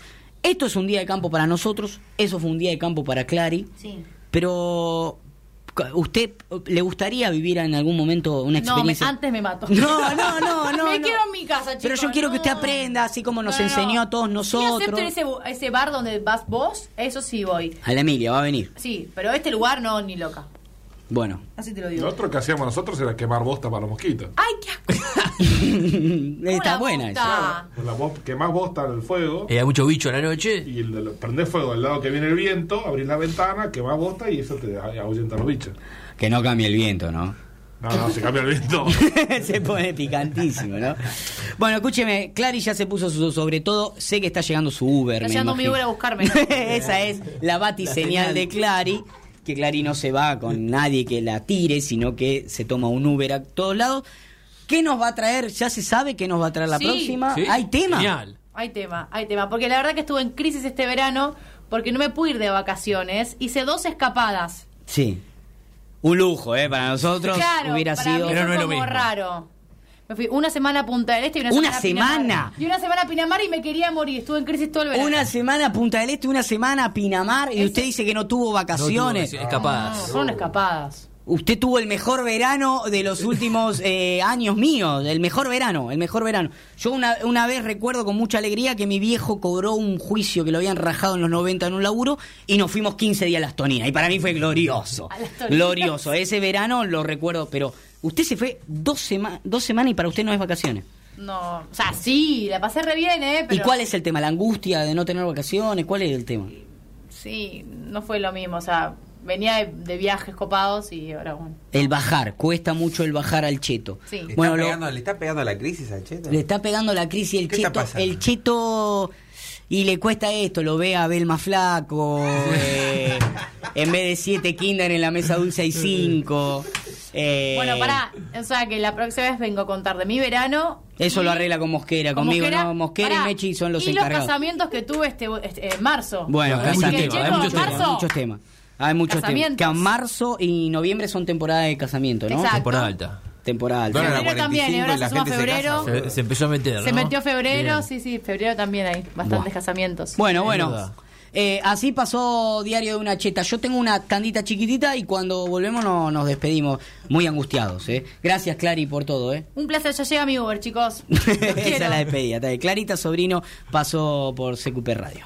Speaker 1: Esto es un día de campo para nosotros, eso fue un día de campo para Clary,
Speaker 2: Sí.
Speaker 1: pero ¿usted le gustaría vivir en algún momento una
Speaker 2: No, me-
Speaker 1: experiencia?
Speaker 2: antes me mato.
Speaker 1: No, no, no, no.
Speaker 2: me
Speaker 1: no.
Speaker 2: quedo en mi casa, chicos.
Speaker 1: Pero yo quiero que usted
Speaker 2: no.
Speaker 1: aprenda, así como nos
Speaker 2: No, no, no.
Speaker 1: enseñó a todos
Speaker 2: Sí
Speaker 1: nosotros.
Speaker 2: acepto ese, ese bar donde vas vos, eso sí voy.
Speaker 1: A la Emilia, va a venir.
Speaker 2: Sí, pero este lugar no, ni loca.
Speaker 1: Bueno.
Speaker 2: Así te lo
Speaker 6: Lo
Speaker 2: digo.
Speaker 6: otro que hacíamos nosotros era quemar bosta para los mosquitos.
Speaker 2: ¡Ay, qué asco!
Speaker 1: Está buena
Speaker 2: bosta.
Speaker 1: esa.
Speaker 6: Con la bo- quemás bosta en el fuego
Speaker 3: Eh, hay mucho bicho a la noche.
Speaker 6: y el, el- prendés fuego al lado que viene el viento, abrís la ventana, quemás bosta y eso te ahuyenta los bichos.
Speaker 1: Que no cambie el viento, ¿no?
Speaker 6: No, no, se cambia el viento.
Speaker 1: se pone picantísimo, ¿no? Bueno, escúcheme, Clary ya se puso su sobre todo, sé que está llegando su Uber.
Speaker 2: Está llegando mi. Uber a buscarme.
Speaker 1: Esa es la batiseñal de Clary, que Clary no se va con nadie que la tire, sino que se toma un Uber a todos lados. ¿Qué nos va a traer? ¿Ya se sabe qué nos va a traer la
Speaker 2: Sí.
Speaker 1: próxima?
Speaker 3: Sí,
Speaker 1: ¿Hay tema?
Speaker 3: Genial.
Speaker 2: Hay tema, hay tema. Porque la verdad que estuve en crisis este verano porque no me pude ir de vacaciones. Hice dos escapadas.
Speaker 1: Sí. Un lujo, ¿eh? Para nosotros
Speaker 2: claro,
Speaker 1: hubiera
Speaker 2: para
Speaker 1: sido...
Speaker 2: mí
Speaker 3: Pero no es lo mismo.
Speaker 2: raro. Me fui una semana a Punta del Este y una,
Speaker 1: ¿Una
Speaker 2: semana a Pinamar.
Speaker 1: semana?
Speaker 2: Y una semana a Pinamar y me quería morir. Estuve en crisis todo el verano.
Speaker 1: Una semana a Punta del Este, una semana a Pinamar, y
Speaker 2: Ese-
Speaker 1: usted dice que no tuvo
Speaker 3: No tuvo
Speaker 1: vacaciones.
Speaker 3: vacaciones, escapadas.
Speaker 2: No, fueron escapadas.
Speaker 1: Usted tuvo el mejor verano de los últimos eh, años míos, el mejor verano, el mejor verano. Yo una, una vez recuerdo con mucha alegría que mi viejo cobró un juicio que lo habían rajado en los 90 en un laburo y nos fuimos 15 días a las Toninas. Y para mí fue glorioso. Glorioso. Ese verano lo recuerdo, pero Usted se fue dos, sema- dos semanas y para usted no es vacaciones.
Speaker 2: No, o sea, sí, la pasé re bien, ¿eh? Pero
Speaker 1: ¿Y cuál es el tema? ¿La angustia de no tener vacaciones? ¿Cuál es el tema?
Speaker 2: Sí, no fue lo mismo, o sea, venía de, de viajes copados y ahora bueno.
Speaker 1: El bajar, cuesta mucho el bajar al cheto.
Speaker 2: Sí.
Speaker 5: ¿Le,
Speaker 1: Bueno,
Speaker 5: está
Speaker 1: lo-
Speaker 5: pegando, ¿Le está pegando la crisis al cheto?
Speaker 1: le está pegando la crisis el
Speaker 5: ¿Qué está
Speaker 1: cheto.
Speaker 5: pasando?
Speaker 1: El cheto y le cuesta esto, lo ve a Abel más flaco. eh, en vez de siete kinder en la mesa dulce hay cinco. Eh,
Speaker 2: Bueno, pará, o sea que la próxima vez vengo a contar de mi verano.
Speaker 1: Eso
Speaker 2: y-
Speaker 1: lo arregla con Mosquera.
Speaker 2: con
Speaker 1: Conmigo
Speaker 2: Mosquera.
Speaker 1: no, Mosquera
Speaker 2: Pará,
Speaker 1: y Mechi son los
Speaker 2: y
Speaker 1: encargados.
Speaker 2: los casamientos que tuve este, este- marzo.
Speaker 1: Bueno,
Speaker 3: Hay muchos
Speaker 1: casamientos.
Speaker 3: temas, hay muchos temas.
Speaker 2: marzo.
Speaker 1: Muchos temas. Hay muchos temas. Que a marzo y noviembre son temporada de casamiento, ¿no?
Speaker 2: Exacto.
Speaker 3: Temporada alta.
Speaker 1: Temporada alta.
Speaker 5: Bueno, la
Speaker 2: Febrero también,
Speaker 5: 45
Speaker 2: y ahora se suma
Speaker 5: se
Speaker 2: febrero.
Speaker 3: Se, se empezó a meter,
Speaker 2: Se
Speaker 3: ¿no?
Speaker 2: metió febrero,
Speaker 3: Bien.
Speaker 2: sí, sí, febrero también hay bastantes
Speaker 1: Buah.
Speaker 2: casamientos.
Speaker 1: Bueno, bueno. Eh, así pasó Diario de una Cheta. Yo tengo una tandita chiquitita y cuando volvemos no- nos despedimos muy angustiados. ¿eh? Gracias, Clary, por todo. ¿eh?
Speaker 2: Un placer, ya llega mi Uber, chicos.
Speaker 1: Esa es la despedida. Clarita Sobrino pasó por CQP Radio.